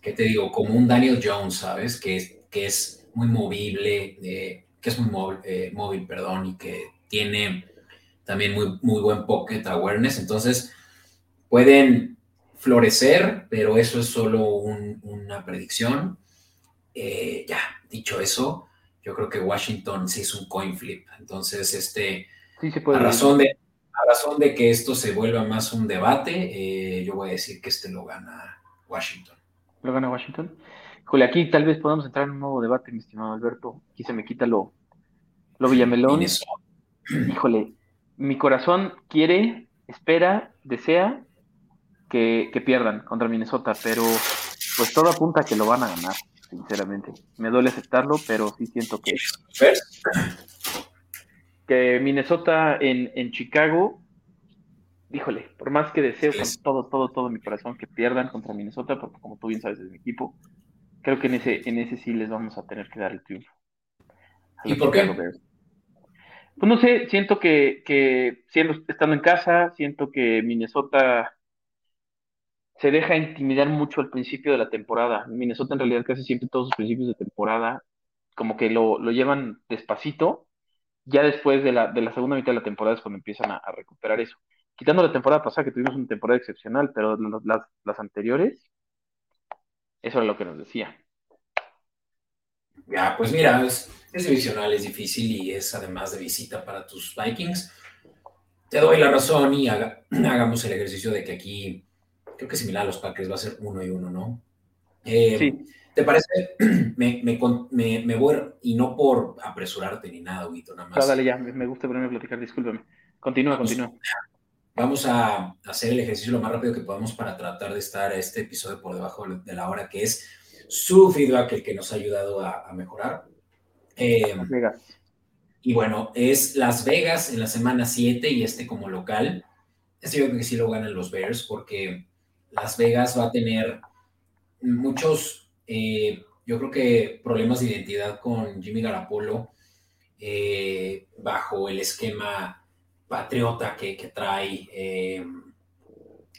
¿qué te digo? Como un Daniel Jones, ¿sabes? Que, que es muy movible, que es muy móvil, perdón, y que tiene también muy, muy buen pocket awareness. Entonces, pueden florecer, pero eso es solo una predicción. ya, dicho eso, yo creo que Washington sí es un coin flip. Entonces, este, a, razón de, razón de que esto se vuelva más un debate, eh, yo voy a decir que este lo gana Washington. ¿Lo gana Washington? Híjole, aquí tal vez podamos entrar en un nuevo debate, mi estimado Alberto. Aquí se me quita lo, lo Villamelón. Híjole, mi corazón quiere, espera, desea que, que pierdan contra Minnesota, pero pues todo apunta a que lo van a ganar, sinceramente. Me duele aceptarlo, pero sí siento que, que Minnesota en, en Chicago, híjole, por más que deseo con todo, todo, todo mi corazón que pierdan contra Minnesota, porque como tú bien sabes es mi equipo, creo que en ese, en ese sí les vamos a tener que dar el triunfo. ¿Y por qué? Pues no sé, siento que, que siendo, estando en casa, siento que Minnesota se deja intimidar mucho al principio de la temporada. Minnesota en realidad casi siempre todos sus principios de temporada como que lo, lo llevan despacito. Ya después de la, de la segunda mitad de la temporada es cuando empiezan a, recuperar eso. Quitando la temporada pasada, que tuvimos una temporada excepcional, pero las, las anteriores, eso era lo que nos decía. Ya, pues mira, es, es divisional, es difícil y es además de visita para tus Vikings. Te doy la razón y hagamos el ejercicio de que aquí, creo que similar a los Packers, va a ser uno y uno, ¿no? Eh, sí. ¿Te parece? Me, me, me, voy, y no por apresurarte ni nada, Huito, nada más. dale, ya, me gusta ponerme a platicar, discúlpame. Continúa, continúa. Vamos a hacer el ejercicio lo más rápido que podamos para tratar de estar este episodio por debajo de la hora, que es su feedback el que nos ha ayudado a, mejorar. Eh, Las Vegas. Y bueno, es Las Vegas en la semana 7 y este como local. Este yo creo que sí lo ganan los Bears porque Las Vegas va a tener muchos, eh, yo creo que problemas de identidad con Jimmy Garapolo eh, bajo el esquema patriota que, que trae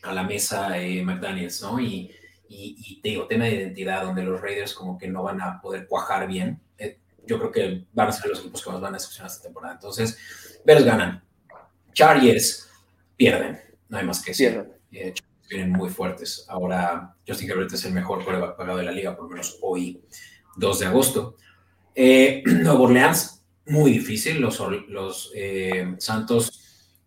a la mesa McDaniels, ¿no? Y y, te digo, tema de identidad, donde los Raiders como que no van a poder cuajar bien. Eh, yo creo que van a ser los equipos que más van a decepcionar esta temporada. Entonces, Bears ganan. Chargers pierden, no hay más que decir. Eh, vienen muy fuertes. Ahora, Justin Herbert es el mejor coreback pagado de la liga, por lo menos hoy, 2 de agosto. Eh, Nuevo Orleans, muy difícil. Los, los eh, Santos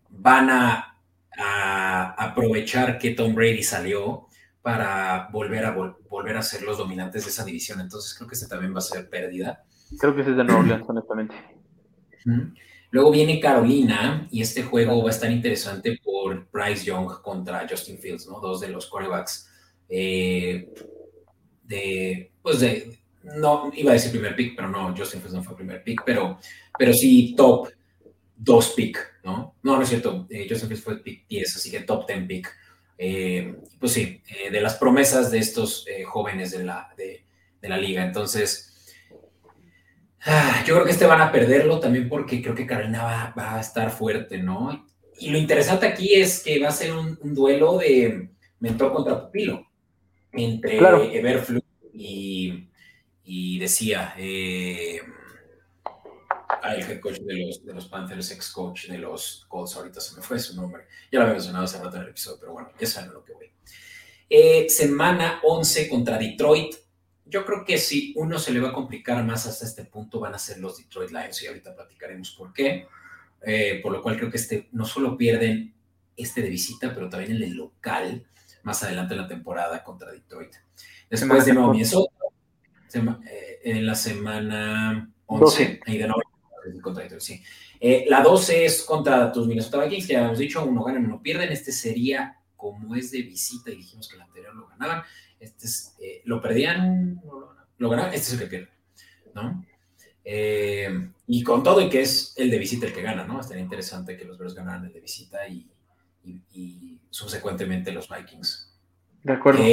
van a, a aprovechar que Tom Brady salió para volver a, volver a ser los dominantes de esa división. Entonces creo que ese también va a ser pérdida. Creo que ese es de Nueva Orleans, honestamente. Luego viene Carolina y este juego va a estar interesante por Bryce Young contra Justin Fields, ¿no? Dos de los quarterbacks eh, de, pues de, no, iba a decir primer pick, pero no, Justin Fields no fue primer pick, pero, pero sí top dos pick, ¿no? No, no es cierto, eh, Justin Fields fue pick 10, así que top 10 pick. Eh, pues sí, eh, de las promesas de estos eh, jóvenes de la, de, la liga. Entonces, ah, yo creo que este van a perderlo también porque creo que Carolina va, a estar fuerte, ¿no? Y lo interesante aquí es que va a ser un, duelo de mentor contra pupilo entre claro. y, y decía, el head coach de los, de los Panthers, ex coach de los Colts, ahorita se me fue su nombre, ya lo había mencionado hace rato en el episodio, pero bueno, ya saben lo que voy. Eh, semana 11 contra Detroit. Yo creo que si uno se le va a complicar más hasta este punto van a ser los Detroit Lions y ahorita platicaremos por qué. Eh, por lo cual creo que este no solo pierden este de visita, pero también el de local más adelante en la temporada contra Detroit. Después de nuevo Minnesota, eh, en la semana 11, ahí de nuevo sí. Eh, la 12 es contra tus Minnesota Vikings, que ya hemos dicho, uno gana, uno pierden. Este sería como es de visita, y dijimos que el anterior lo ganaban. Este es, eh, lo perdían, lo ganaban, este es el que pierde, ¿no? Eh, y con todo y que es el de visita el que gana, ¿no? Estaría interesante que los Bears ganaran el de visita y, y, subsecuentemente los Vikings. De acuerdo.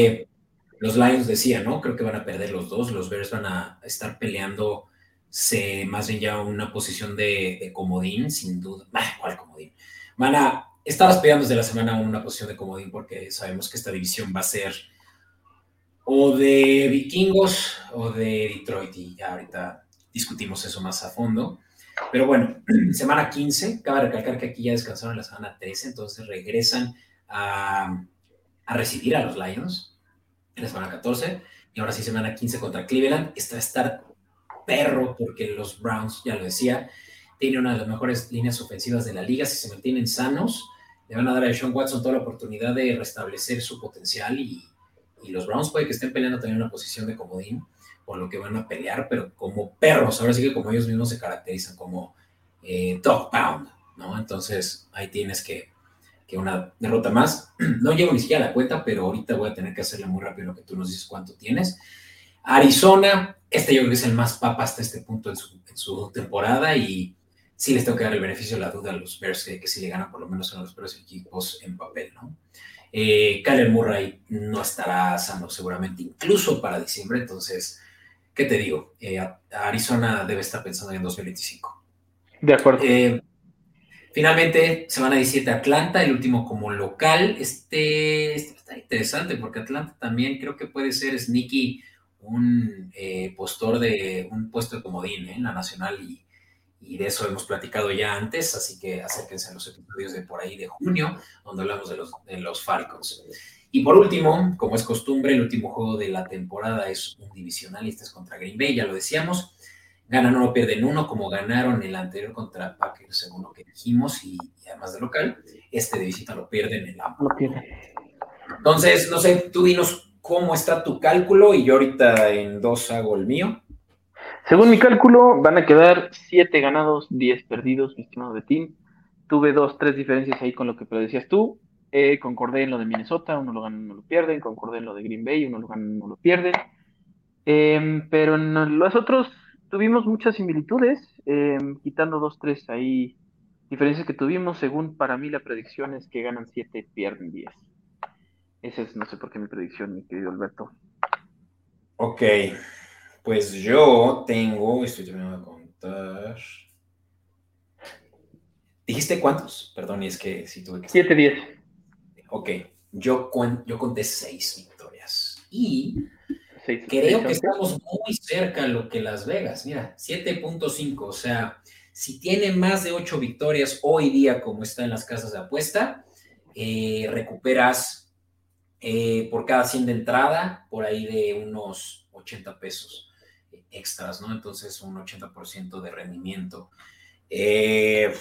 los Lions decían, ¿no? Creo que van a perder los dos. Los Bears van a estar peleando se más bien ya una posición de, comodín, sin duda. ¿Cuál comodín? Van a estar desde la semana una posición de comodín porque sabemos que esta división va a ser o de vikingos o de Detroit y ya ahorita discutimos eso más a fondo. Pero bueno, semana 15, cabe recalcar que aquí ya descansaron la semana 13, entonces regresan a, a recibir a los Lions en la semana 14 y ahora sí semana 15 contra Cleveland. Esta va a estar perro, porque los Browns, ya lo decía, tienen una de las mejores líneas ofensivas de la liga. Si se mantienen sanos, le van a dar a Sean Watson toda la oportunidad de restablecer su potencial y, los Browns puede que estén peleando también una posición de comodín, por lo que van a pelear, pero como perros, ahora sí que como ellos mismos se caracterizan como eh, dog pound, ¿no? Entonces ahí tienes que que una derrota más. No llevo ni siquiera la cuenta, pero ahorita voy a tener que hacerle muy rápido lo que tú nos dices cuánto tienes. Arizona, este yo creo que es el más papa hasta este punto en su, temporada y sí les tengo que dar el beneficio de la duda a los Bears que, que sí le ganan por lo menos a los peores equipos en papel, ¿no? Eh, Kyler Murray no estará sano seguramente incluso para diciembre, entonces, ¿qué te digo? Eh, Arizona debe estar pensando en 2025. De acuerdo. Eh, finalmente, semana 17 Atlanta, el último como local. Este, este, está interesante porque Atlanta también creo que puede ser sneaky un eh, postor de un puesto de comodín en la nacional y y de eso hemos platicado ya antes, así que acérquense a los episodios de por ahí de junio, donde hablamos de los, de los Falcons. Y por último, como es costumbre, el último juego de la temporada es un divisional y este es contra Green Bay, ya lo decíamos. Ganan uno, pierden uno, como ganaron el anterior contra Packers, según lo que dijimos, y, además de local. Este de visita lo pierden en la. Entonces, no sé, tú dinos cómo está tu cálculo y yo ahorita en dos hago el mío. Según mi cálculo, van a quedar 7 ganados, 10 perdidos, mi estimado team. Tuve dos, tres diferencias ahí con lo que predecías tú. Eh, concordé en lo de Minnesota, uno lo ganan, uno lo pierden. Concordé en lo de Green Bay, uno lo ganan, uno lo pierden. Em, pero en los otros tuvimos muchas similitudes, em, quitando dos, tres ahí diferencias que tuvimos. Según para mí la predicción es que ganan 7, pierden 10. Esa es, no sé por qué mi predicción, mi querido Alberto. Ok, pues yo tengo, estoy terminando de contar. ¿Dijiste cuántos? Perdón, y es que si tuve que... 7, 10. Ok, yo, yo conté 6 victorias. Y creo que estamos muy cerca de lo que Las Vegas. Mira, 7.5. O sea, si tiene más de 8 victorias hoy día, como está en las casas de apuesta, eh, recuperas eh, por cada 100 de entrada, por ahí de unos 80 pesos extras, ¿no? Entonces un 80% de rendimiento, eh,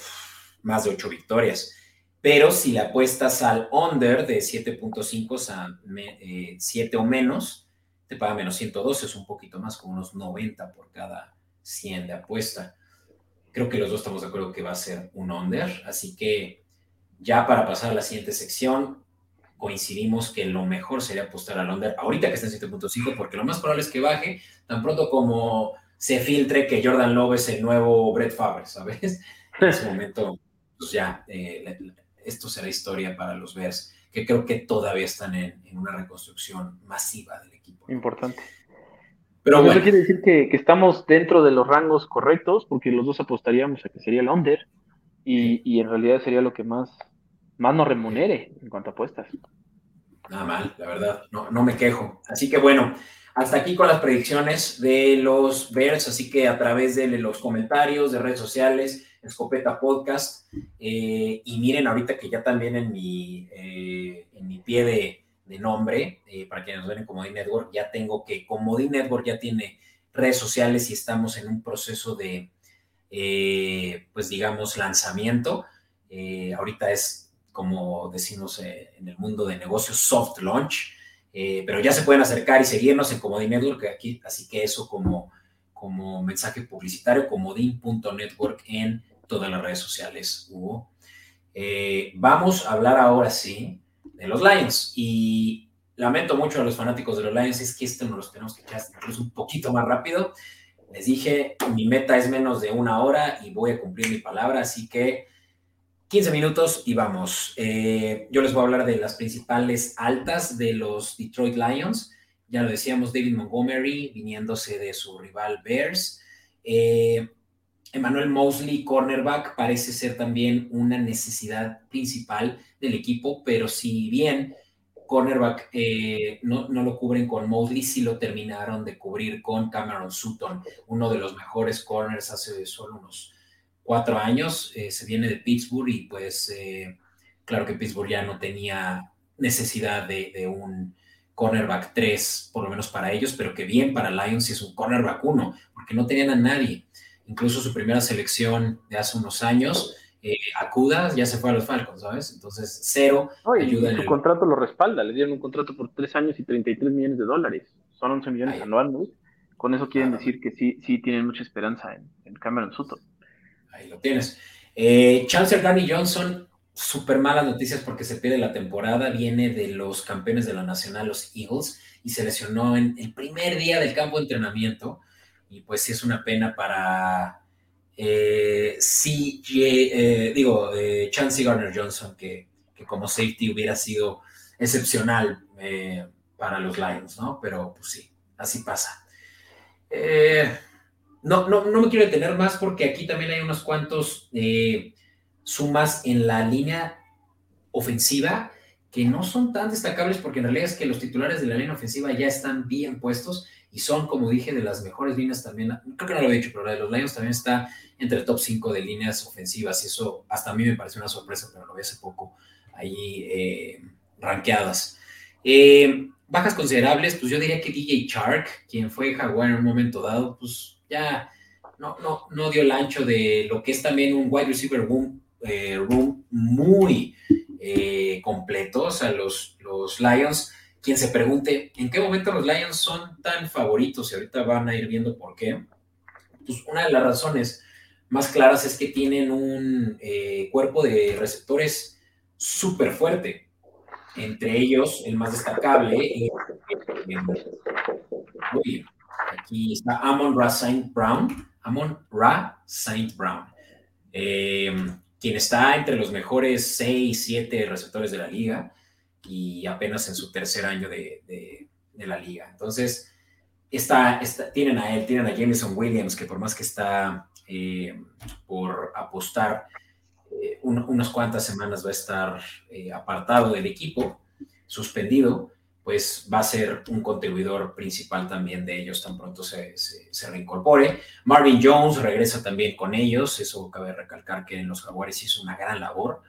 más de 8 victorias. Pero si le apuestas al under de 7.5, o sea, 7 eh, o menos, te paga menos 112, es un poquito más, como unos 90 por cada 100 de apuesta. Creo que los dos estamos de acuerdo que va a ser un under, así que ya para pasar a la siguiente sección, coincidimos que lo mejor sería apostar al under ahorita que está en 7.5, porque lo más probable es que baje tan pronto como se filtre que Jordan Love es el nuevo Brett Favre, ¿sabes? En ese momento, pues ya, eh, esto será historia para los Bears, que creo que todavía están en, una reconstrucción masiva del equipo. Importante. Pero bueno. Eso quiere decir que, estamos dentro de los rangos correctos, porque los dos apostaríamos a que sería el under, y, y en realidad sería lo que más más nos remunere en cuanto a apuestas. Nada mal, la verdad, no, no me quejo. Así que bueno, hasta aquí con las predicciones de los Bears, así que a través de los comentarios de redes sociales, Escopeta Podcast, eh, y miren ahorita que ya también en mi, eh, en mi pie de, nombre, eh, para quienes nos ven en Comodín Network, ya tengo que Comodín Network ya tiene redes sociales y estamos en un proceso de, pues digamos, lanzamiento. ahorita es como decimos eh, en el mundo de negocios, soft launch, eh, pero ya se pueden acercar y seguirnos en Comodín Network, aquí, así que eso como, como mensaje publicitario, comodín.network en todas las redes sociales, Hugo. Eh, vamos a hablar ahora sí de los Lions y lamento mucho a los fanáticos de los Lions, es que esto nos los tenemos que echar incluso un poquito más rápido. Les dije, mi meta es menos de una hora y voy a cumplir mi palabra, así que 15 minutos y vamos. Eh, yo les voy a hablar de las principales altas de los Detroit Lions. Ya lo decíamos, David Montgomery viniéndose de su rival Bears. Eh, Emmanuel Mosley, cornerback, parece ser también una necesidad principal del equipo, pero si bien cornerback eh, no, no, lo cubren con Mosley, sí lo terminaron de cubrir con Cameron Sutton, uno de los mejores corners hace solo unos cuatro años, eh, se viene de Pittsburgh y pues eh, claro que Pittsburgh ya no tenía necesidad de, un cornerback 3, por lo menos para ellos, pero que bien para Lions es un cornerback 1, porque no tenían a nadie. Incluso su primera selección de hace unos años, eh, Acuda, ya se fue a los Falcons, ¿sabes? Entonces, cero ayuda. su contrato lo respalda, le dieron un contrato por tres años y 33 millones de dólares. Son 11 millones anuales. Con eso quieren decir que sí, sí tienen mucha esperanza en, en Cameron Sutton ahí lo tienes. Eh, Chancellor Danny Johnson, súper malas noticias porque se pierde la temporada, viene de los campeones de la Nacional, los Eagles, y se lesionó en el primer día del campo de entrenamiento, y pues sí es una pena para eh, CJ, digo, eh, Chancey Garner Johnson, que, como safety hubiera sido excepcional para los Lions, ¿no? Pero pues sí, así pasa. No, no, no me quiero detener más porque aquí también hay unos cuantos sumas en la línea ofensiva que no son tan destacables porque en realidad es que los titulares de la línea ofensiva ya están bien puestos y son, como dije, de las mejores líneas también. Creo que no lo había dicho, pero la de los Lions también está entre el top 5 de líneas ofensivas y eso hasta a mí me pareció una sorpresa, pero lo vi hace poco ahí eh, rankeadas. Eh, bajas considerables, pues yo diría que DJ Chark, quien fue Jaguar en un momento dado, pues ya no, no, no dio el ancho de lo que es también un wide receiver boom eh, room muy eh, completos a los, los Lions. Quien se pregunte en qué momento los Lions son tan favoritos y ahorita van a ir viendo por qué. Pues una de las razones más claras es que tienen un eh, cuerpo de receptores súper fuerte. Entre ellos, el más destacable, aquí está Amon Ra Saint Brown. Amon Ra Saint Brown quien está entre los mejores 6, 7 receptores de la liga y apenas en su tercer año de, la liga. Entonces, está, tienen a él, tienen a Jameson Williams, que por más que está eh, por apostar, eh, unas cuantas semanas va a estar eh, apartado del equipo, suspendido, pues va a ser un contribuidor principal también de ellos tan pronto se, reincorpore. Marvin Jones regresa también con ellos, eso cabe recalcar que en los Jaguares hizo una gran labor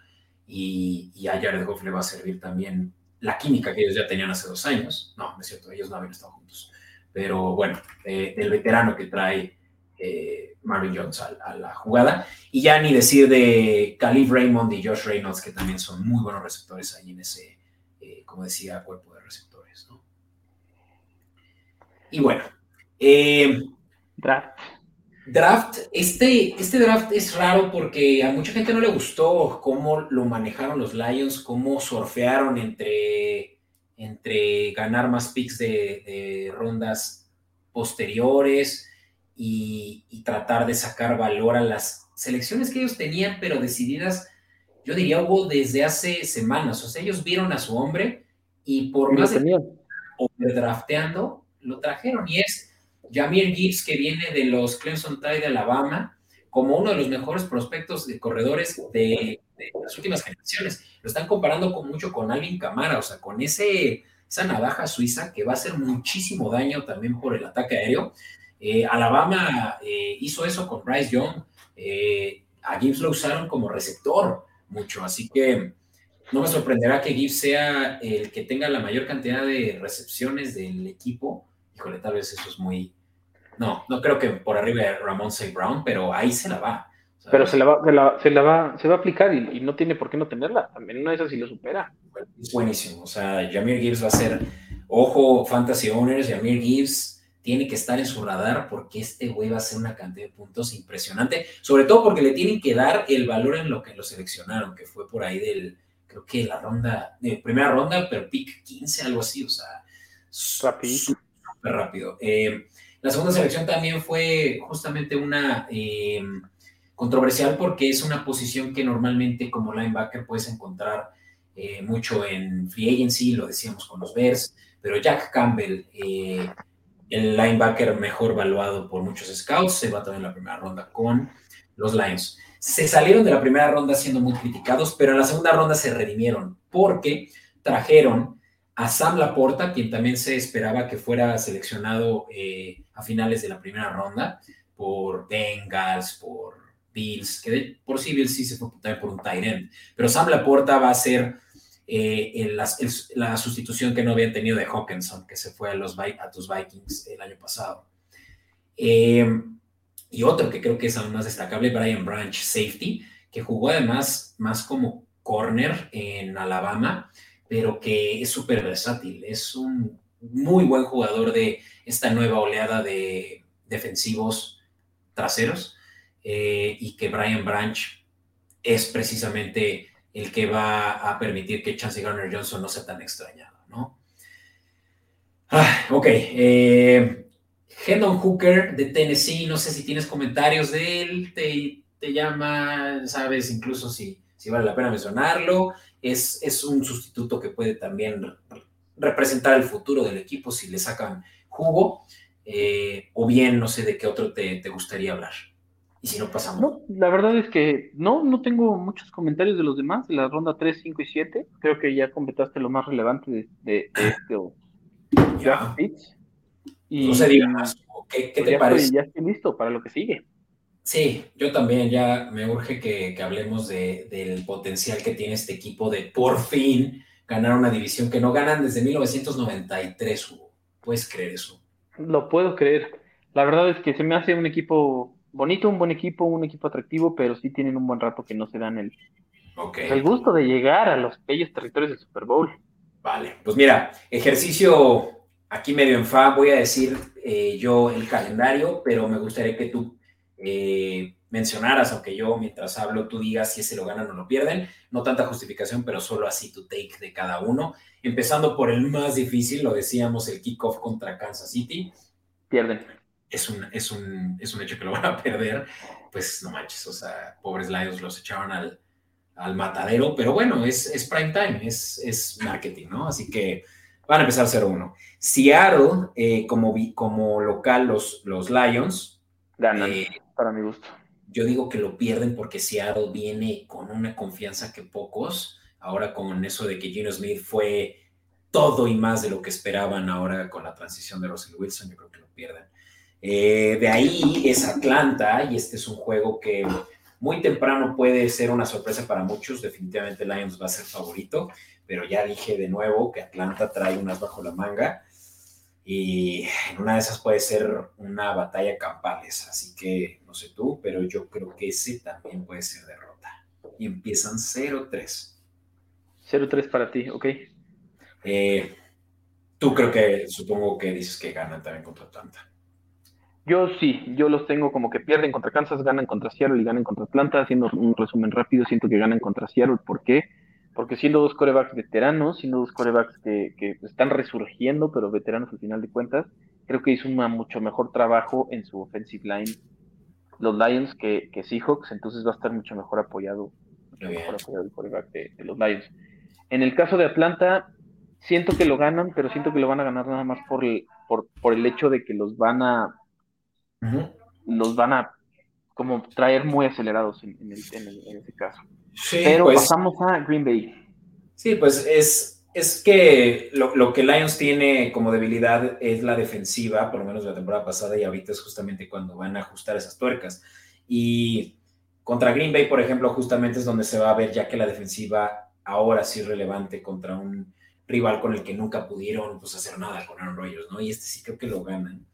y, a Jared Goff le va a servir también la química que ellos ya tenían hace dos años. No, es cierto, ellos no habían estado juntos. Pero bueno, eh, el veterano que trae eh, Marvin Jones a, la jugada. Y ya ni decir de Khalif Raymond y Josh Reynolds, que también son muy buenos receptores ahí en ese, eh, como decía, cuerpo de receptores. Y bueno, eh, draft. Draft, este, este draft es raro porque a mucha gente no le gustó cómo lo manejaron los Lions, cómo surfearon entre, entre ganar más picks de, rondas posteriores y, y, tratar de sacar valor a las selecciones que ellos tenían, pero decididas, yo diría, hubo desde hace semanas. O sea, ellos vieron a su hombre y por más de drafteando, lo trajeron y es Jamir Gibbs que viene de los Clemson Tide de Alabama como uno de los mejores prospectos de corredores de, las últimas generaciones. Lo están comparando con mucho con Alvin Camara, o sea, con ese, esa navaja suiza que va a hacer muchísimo daño también por el ataque aéreo. Eh, Alabama eh, hizo eso con Bryce Young. Eh, a Gibbs lo usaron como receptor mucho, así que no me sorprenderá que Gibbs sea el que tenga la mayor cantidad de recepciones del equipo híjole, tal vez eso es muy... No, no creo que por arriba de Ramón St. Brown, pero ahí se la va. pero se la va, se la, se la, va, se va a aplicar y, no tiene por qué no tenerla. También una de esas sí lo supera. Es buenísimo. O sea, Jamir Gibbs va a ser, ojo, Fantasy Owners, Jamir Gibbs tiene que estar en su radar porque este güey va a hacer una cantidad de puntos impresionante, sobre todo porque le tienen que dar el valor en lo que lo seleccionaron, que fue por ahí del, creo que la ronda, de primera ronda, pero pick 15, algo así, o sea, rápido rápido. Eh, la segunda selección también fue justamente una eh, controversial porque es una posición que normalmente como linebacker puedes encontrar eh, mucho en free agency, lo decíamos con los Bears, pero Jack Campbell, el linebacker mejor valuado por muchos scouts, se va también en la primera ronda con los Lions. Se salieron de la primera ronda siendo muy criticados, pero en la segunda ronda se redimieron porque trajeron a Sam Laporta, quien también se esperaba que fuera seleccionado eh, a finales de la primera ronda por Bengals, por Bills, que por sí Bills sí se fue también por un tight end, pero Sam Laporta va a ser eh, la, sustitución que no habían tenido de Hawkinson, que se fue a, los, Vikings el año pasado. Em, y otro que creo que es aún más destacable, Brian Branch, safety, que jugó además más como corner en Alabama pero que es súper versátil. Es un muy buen jugador de esta nueva oleada de defensivos traseros eh, y que Brian Branch es precisamente el que va a permitir que Chance Garner Johnson no sea tan extrañado, ¿no? Ah, ok. Eh, Hendon Hooker de Tennessee, no sé si tienes comentarios de él, te, te llama, sabes incluso si, si vale la pena mencionarlo. Es, es un sustituto que puede también representar el futuro del equipo si le sacan jugo. Eh, o bien, no sé de qué otro te, te, gustaría hablar. Y si no pasamos. No, la verdad es que no, no tengo muchos comentarios de los demás, de la ronda 3, 5 y 7. Creo que ya completaste lo más relevante de, de, de este ya. Y, no se diga más. ¿Qué, qué pues te ya parece? Ya estoy listo para lo que sigue. Sí, yo también ya me urge que, que hablemos de, del potencial que tiene este equipo de por fin ganar una división que no ganan desde 1993, Hugo. ¿Puedes creer eso? Lo puedo creer. La verdad es que se me hace un equipo bonito, un buen equipo, un equipo atractivo, pero sí tienen un buen rato que no se dan el, okay. el gusto de llegar a los bellos territorios del Super Bowl. Vale, pues mira, ejercicio aquí medio en fa, voy a decir eh, yo el calendario, pero me gustaría que tú eh, mencionaras, aunque yo mientras hablo tú digas si ese lo ganan o lo pierden. No tanta justificación, pero solo así tu take de cada uno. Empezando por el más difícil, lo decíamos, el kickoff contra Kansas City. Pierden. Es un, es, un, es un hecho que lo van a perder. Pues no manches, o sea, pobres Lions los echaron al, al matadero, pero bueno, es, es prime time, es, es marketing, ¿no? Así que van a empezar 0-1. Seattle, eh, como, como local, los, los Lions. Ganan, eh, para mi gusto. Yo digo que lo pierden porque Seattle viene con una confianza que pocos. Ahora con eso de que Gino Smith fue todo y más de lo que esperaban ahora con la transición de Russell Wilson, yo creo que lo pierden. Eh, de ahí es Atlanta y este es un juego que muy temprano puede ser una sorpresa para muchos. Definitivamente Lions va a ser favorito, pero ya dije de nuevo que Atlanta trae unas bajo la manga y en una de esas puede ser una batalla campales. Así que no sé tú, pero yo creo que ese también puede ser derrota. Y empiezan 0-3. 0-3 para ti, ok. Eh, tú creo que, supongo que dices que ganan también contra Atlanta. Yo sí, yo los tengo como que pierden contra Kansas, ganan contra Seattle y ganan contra Atlanta. Haciendo un resumen rápido, siento que ganan contra Seattle. ¿Por qué? Porque siendo dos corebacks veteranos, siendo dos corebacks que, que están resurgiendo, pero veteranos al final de cuentas, creo que hizo un mucho mejor trabajo en su offensive line los Lions que, que Seahawks, entonces va a estar mucho mejor apoyado, mucho mejor apoyado el coreback de, de los Lions. En el caso de Atlanta, siento que lo ganan, pero siento que lo van a ganar nada más por el, por, por el hecho de que los van a uh -huh. los van a como traer muy acelerados en, en, el, en, el, en ese caso. Sí, pero pues, pasamos a Green Bay. Sí, pues es, es que lo, lo, que Lions tiene como debilidad es la defensiva, por lo menos la temporada pasada, y ahorita es justamente cuando van a ajustar esas tuercas. Y contra Green Bay, por ejemplo, justamente es donde se va a ver ya que la defensiva ahora sí es relevante contra un rival con el que nunca pudieron pues, hacer nada con Aaron Rodgers, ¿no? Y este sí creo que lo ganan.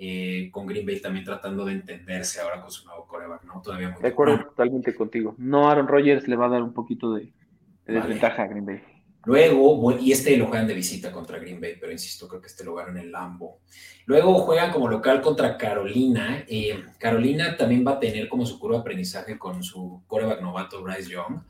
Eh, con Green Bay también tratando de entenderse ahora con su nuevo coreback, ¿no? Todavía muy De acuerdo totalmente contigo. No, Aaron Rodgers le va a dar un poquito de, de vale. desventaja a Green Bay. Luego, y este lo juegan de visita contra Green Bay, pero insisto, creo que este lo ganan en el Lambo. Luego juegan como local contra Carolina. Eh, Carolina también va a tener como su curva de aprendizaje con su coreback novato Bryce Young.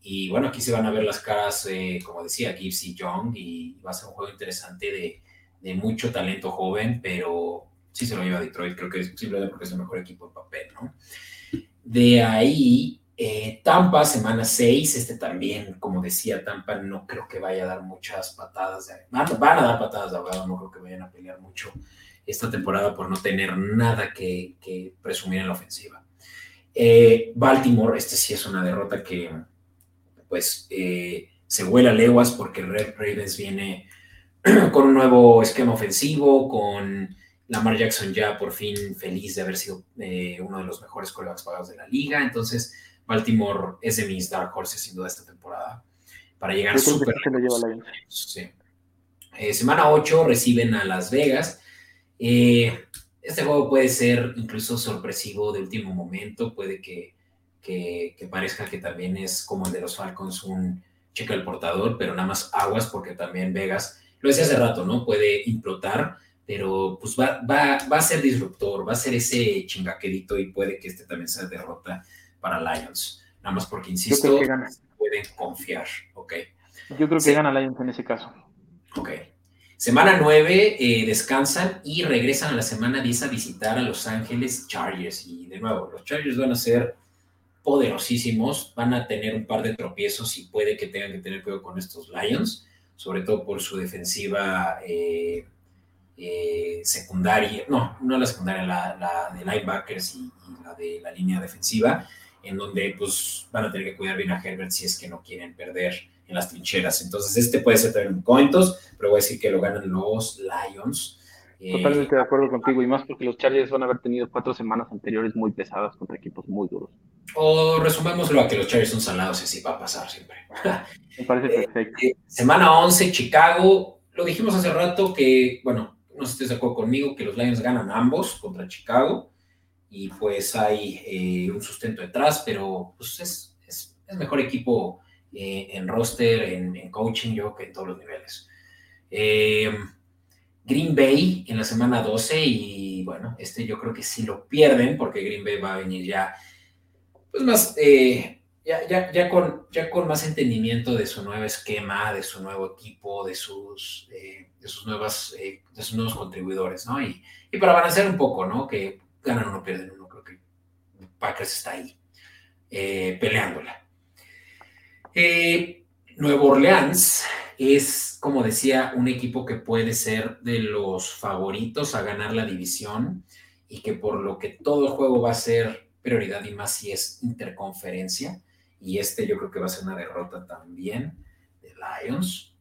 Y bueno, aquí se van a ver las caras, eh, como decía, Gibbs y Young, y va a ser un juego interesante de, de mucho talento joven, pero sí se lo lleva a Detroit, creo que es simplemente porque es el mejor equipo en papel, ¿no? De ahí, eh, Tampa, semana 6, este también, como decía, Tampa no creo que vaya a dar muchas patadas, de, van, van, a dar patadas de ahogado, no creo que vayan a pelear mucho esta temporada por no tener nada que, que presumir en la ofensiva. Eh, Baltimore, este sí es una derrota que pues eh, se vuela leguas porque Red Ravens viene con un nuevo esquema ofensivo, con Lamar Jackson ya por fin feliz de haber sido eh, uno de los mejores corebacks pagados de la liga. Entonces, Baltimore es de mis dark horses sin duda esta temporada. Para llegar súper. Sí. Eh, semana 8 reciben a Las Vegas. Eh, este juego puede ser incluso sorpresivo de último momento. Puede que, que, que, parezca que también es como el de los Falcons, un cheque al portador, pero nada más aguas porque también Vegas, lo decía hace rato, ¿no? Puede implotar pero pues va, va, va, a ser disruptor, va a ser ese chingaquerito y puede que este también sea derrota para Lions. Nada más porque, insisto, pueden confiar. Ok. Yo creo que gana Lions en ese caso. Ok. Semana 9 eh, descansan y regresan a la semana 10 a visitar a Los Ángeles Chargers. Y de nuevo, los Chargers van a ser poderosísimos, van a tener un par de tropiezos y puede que tengan que tener cuidado con estos Lions, sobre todo por su defensiva eh, eh, secundaria, no, no la secundaria, la, de linebackers y, y, la de la línea defensiva, en donde pues van a tener que cuidar bien a Herbert si es que no quieren perder en las trincheras. Entonces este puede ser también un pero voy a decir que lo ganan los Lions. Totalmente de acuerdo contigo, y más porque los Chargers van a haber tenido cuatro semanas anteriores muy pesadas contra equipos muy duros. O resumémoslo a que los Chargers son salados y así va a pasar siempre. Me parece eh, perfecto. Eh, semana 11, Chicago. Lo dijimos hace rato que, bueno, no estés de acuerdo conmigo, que los Lions ganan ambos contra Chicago. Y pues hay eh, un sustento detrás, pero pues es, es, mejor equipo en roster, en, coaching, yo que en todos los niveles. Eh, Green Bay en la semana 12 y bueno, este yo creo que sí lo pierden porque Green Bay va a venir ya, pues más, eh, ya, ya, ya, con, ya con más entendimiento de su nuevo esquema, de su nuevo equipo, de sus, eh, de sus, nuevas, eh, de sus nuevos contribuidores, ¿no? Y, y para balancear un poco, ¿no? Que ganan uno, pierden uno, creo que Packers está ahí peleándola. Nuevo Orleans es, como decía, un equipo que puede ser de los favoritos a ganar la división y que por lo que todo el juego va a ser prioridad y más si es interconferencia. Y este yo creo que va a ser una derrota también de Lions.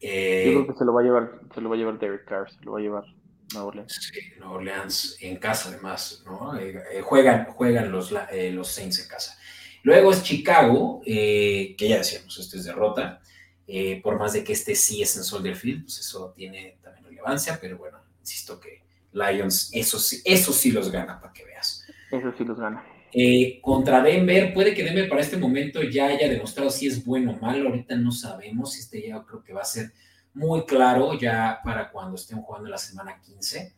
Eh, yo creo que se lo va a llevar, se lo va a llevar Derek Carr, se lo va a llevar Nueva Orleans. Sí, Nueva Orleans en casa además, ¿no? Eh, eh, juegan, juegan los, los Saints en casa. Luego es Chicago, que ya decíamos, esto es derrota. Eh, por más de que este sí es en Soldier Field, pues eso tiene también relevancia, pero bueno, insisto que Lions, eso sí, eso sí los gana, para que veas. Eso sí los gana. Eh, contra Denver, puede que Denver para este momento ya haya demostrado si es bueno o malo, ahorita no sabemos, este ya creo que va a ser muy claro ya para cuando estén jugando la semana 15.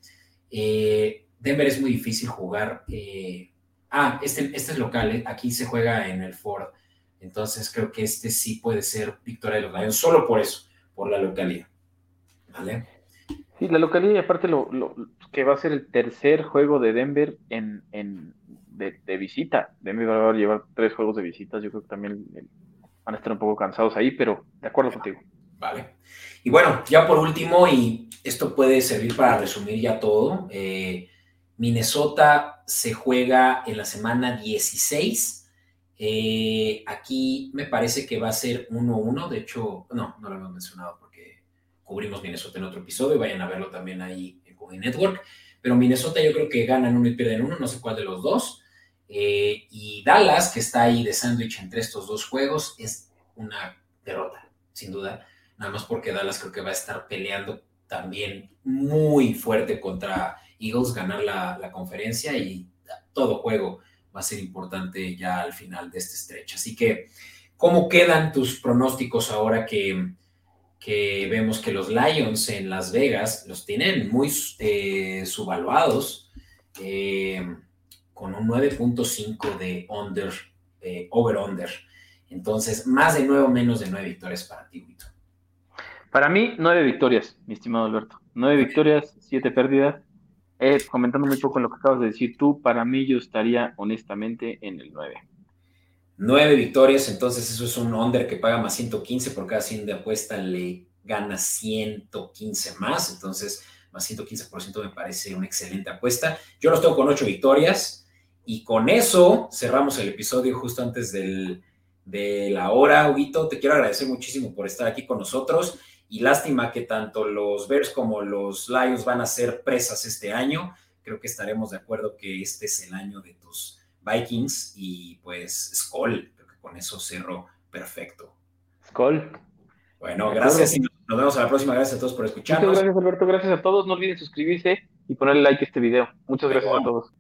Eh, Denver es muy difícil jugar. ah, este, este es local, aquí se juega en el Ford entonces creo que este sí puede ser victoria de los Lions, solo por eso, por la localidad. ¿Vale? Sí, la localidad y aparte lo, que va a ser el tercer juego de Denver en, de, visita. Denver va a llevar tres juegos de visitas, yo creo que también van a estar un poco cansados ahí, pero de acuerdo contigo. Vale. Y bueno, ya por último, y esto puede servir para resumir ya todo, eh, Minnesota se juega en la semana 16 eh, aquí me parece que va a ser 1-1, de hecho, no, no lo hemos mencionado porque cubrimos Minnesota en otro episodio, vayan a verlo también ahí en Cody Network, pero Minnesota yo creo que ganan uno y pierden uno, no sé cuál de los dos, eh, y Dallas, que está ahí de sándwich entre estos dos juegos, es una derrota, sin duda, nada más porque Dallas creo que va a estar peleando también muy fuerte contra Eagles, ganar la, la conferencia y todo juego va a ser importante ya al final de este estrecho. Así que, ¿cómo quedan tus pronósticos ahora que, que vemos que los Lions en Las Vegas los tienen muy eh, subvaluados, eh, con un 9.5 de under, eh, over-under? Entonces, más de 9 o menos de 9 victorias para ti, Para mí, 9 victorias, mi estimado Alberto. 9 victorias, 7 pérdidas eh, comentando muy poco en lo que acabas de decir tú, para mí yo estaría honestamente en el 9. 9 victorias, entonces eso es un under que paga más 115 por cada 100 de apuesta, le gana 115 más, entonces más 115% me parece una excelente apuesta. Yo los tengo con 8 victorias y con eso cerramos el episodio justo antes del, de la hora. Huguito, te quiero agradecer muchísimo por estar aquí con nosotros. Y lástima que tanto los Bears como los Lions van a ser presas este año. Creo que estaremos de acuerdo que este es el año de tus Vikings y pues Skoll, creo que con eso cerro perfecto. Skoll. Bueno, gracias y nos vemos a la próxima. Gracias a todos por escucharnos. Muchas gracias, Alberto. Gracias a todos. No olviden suscribirse y ponerle like a este video. Muchas gracias a todos.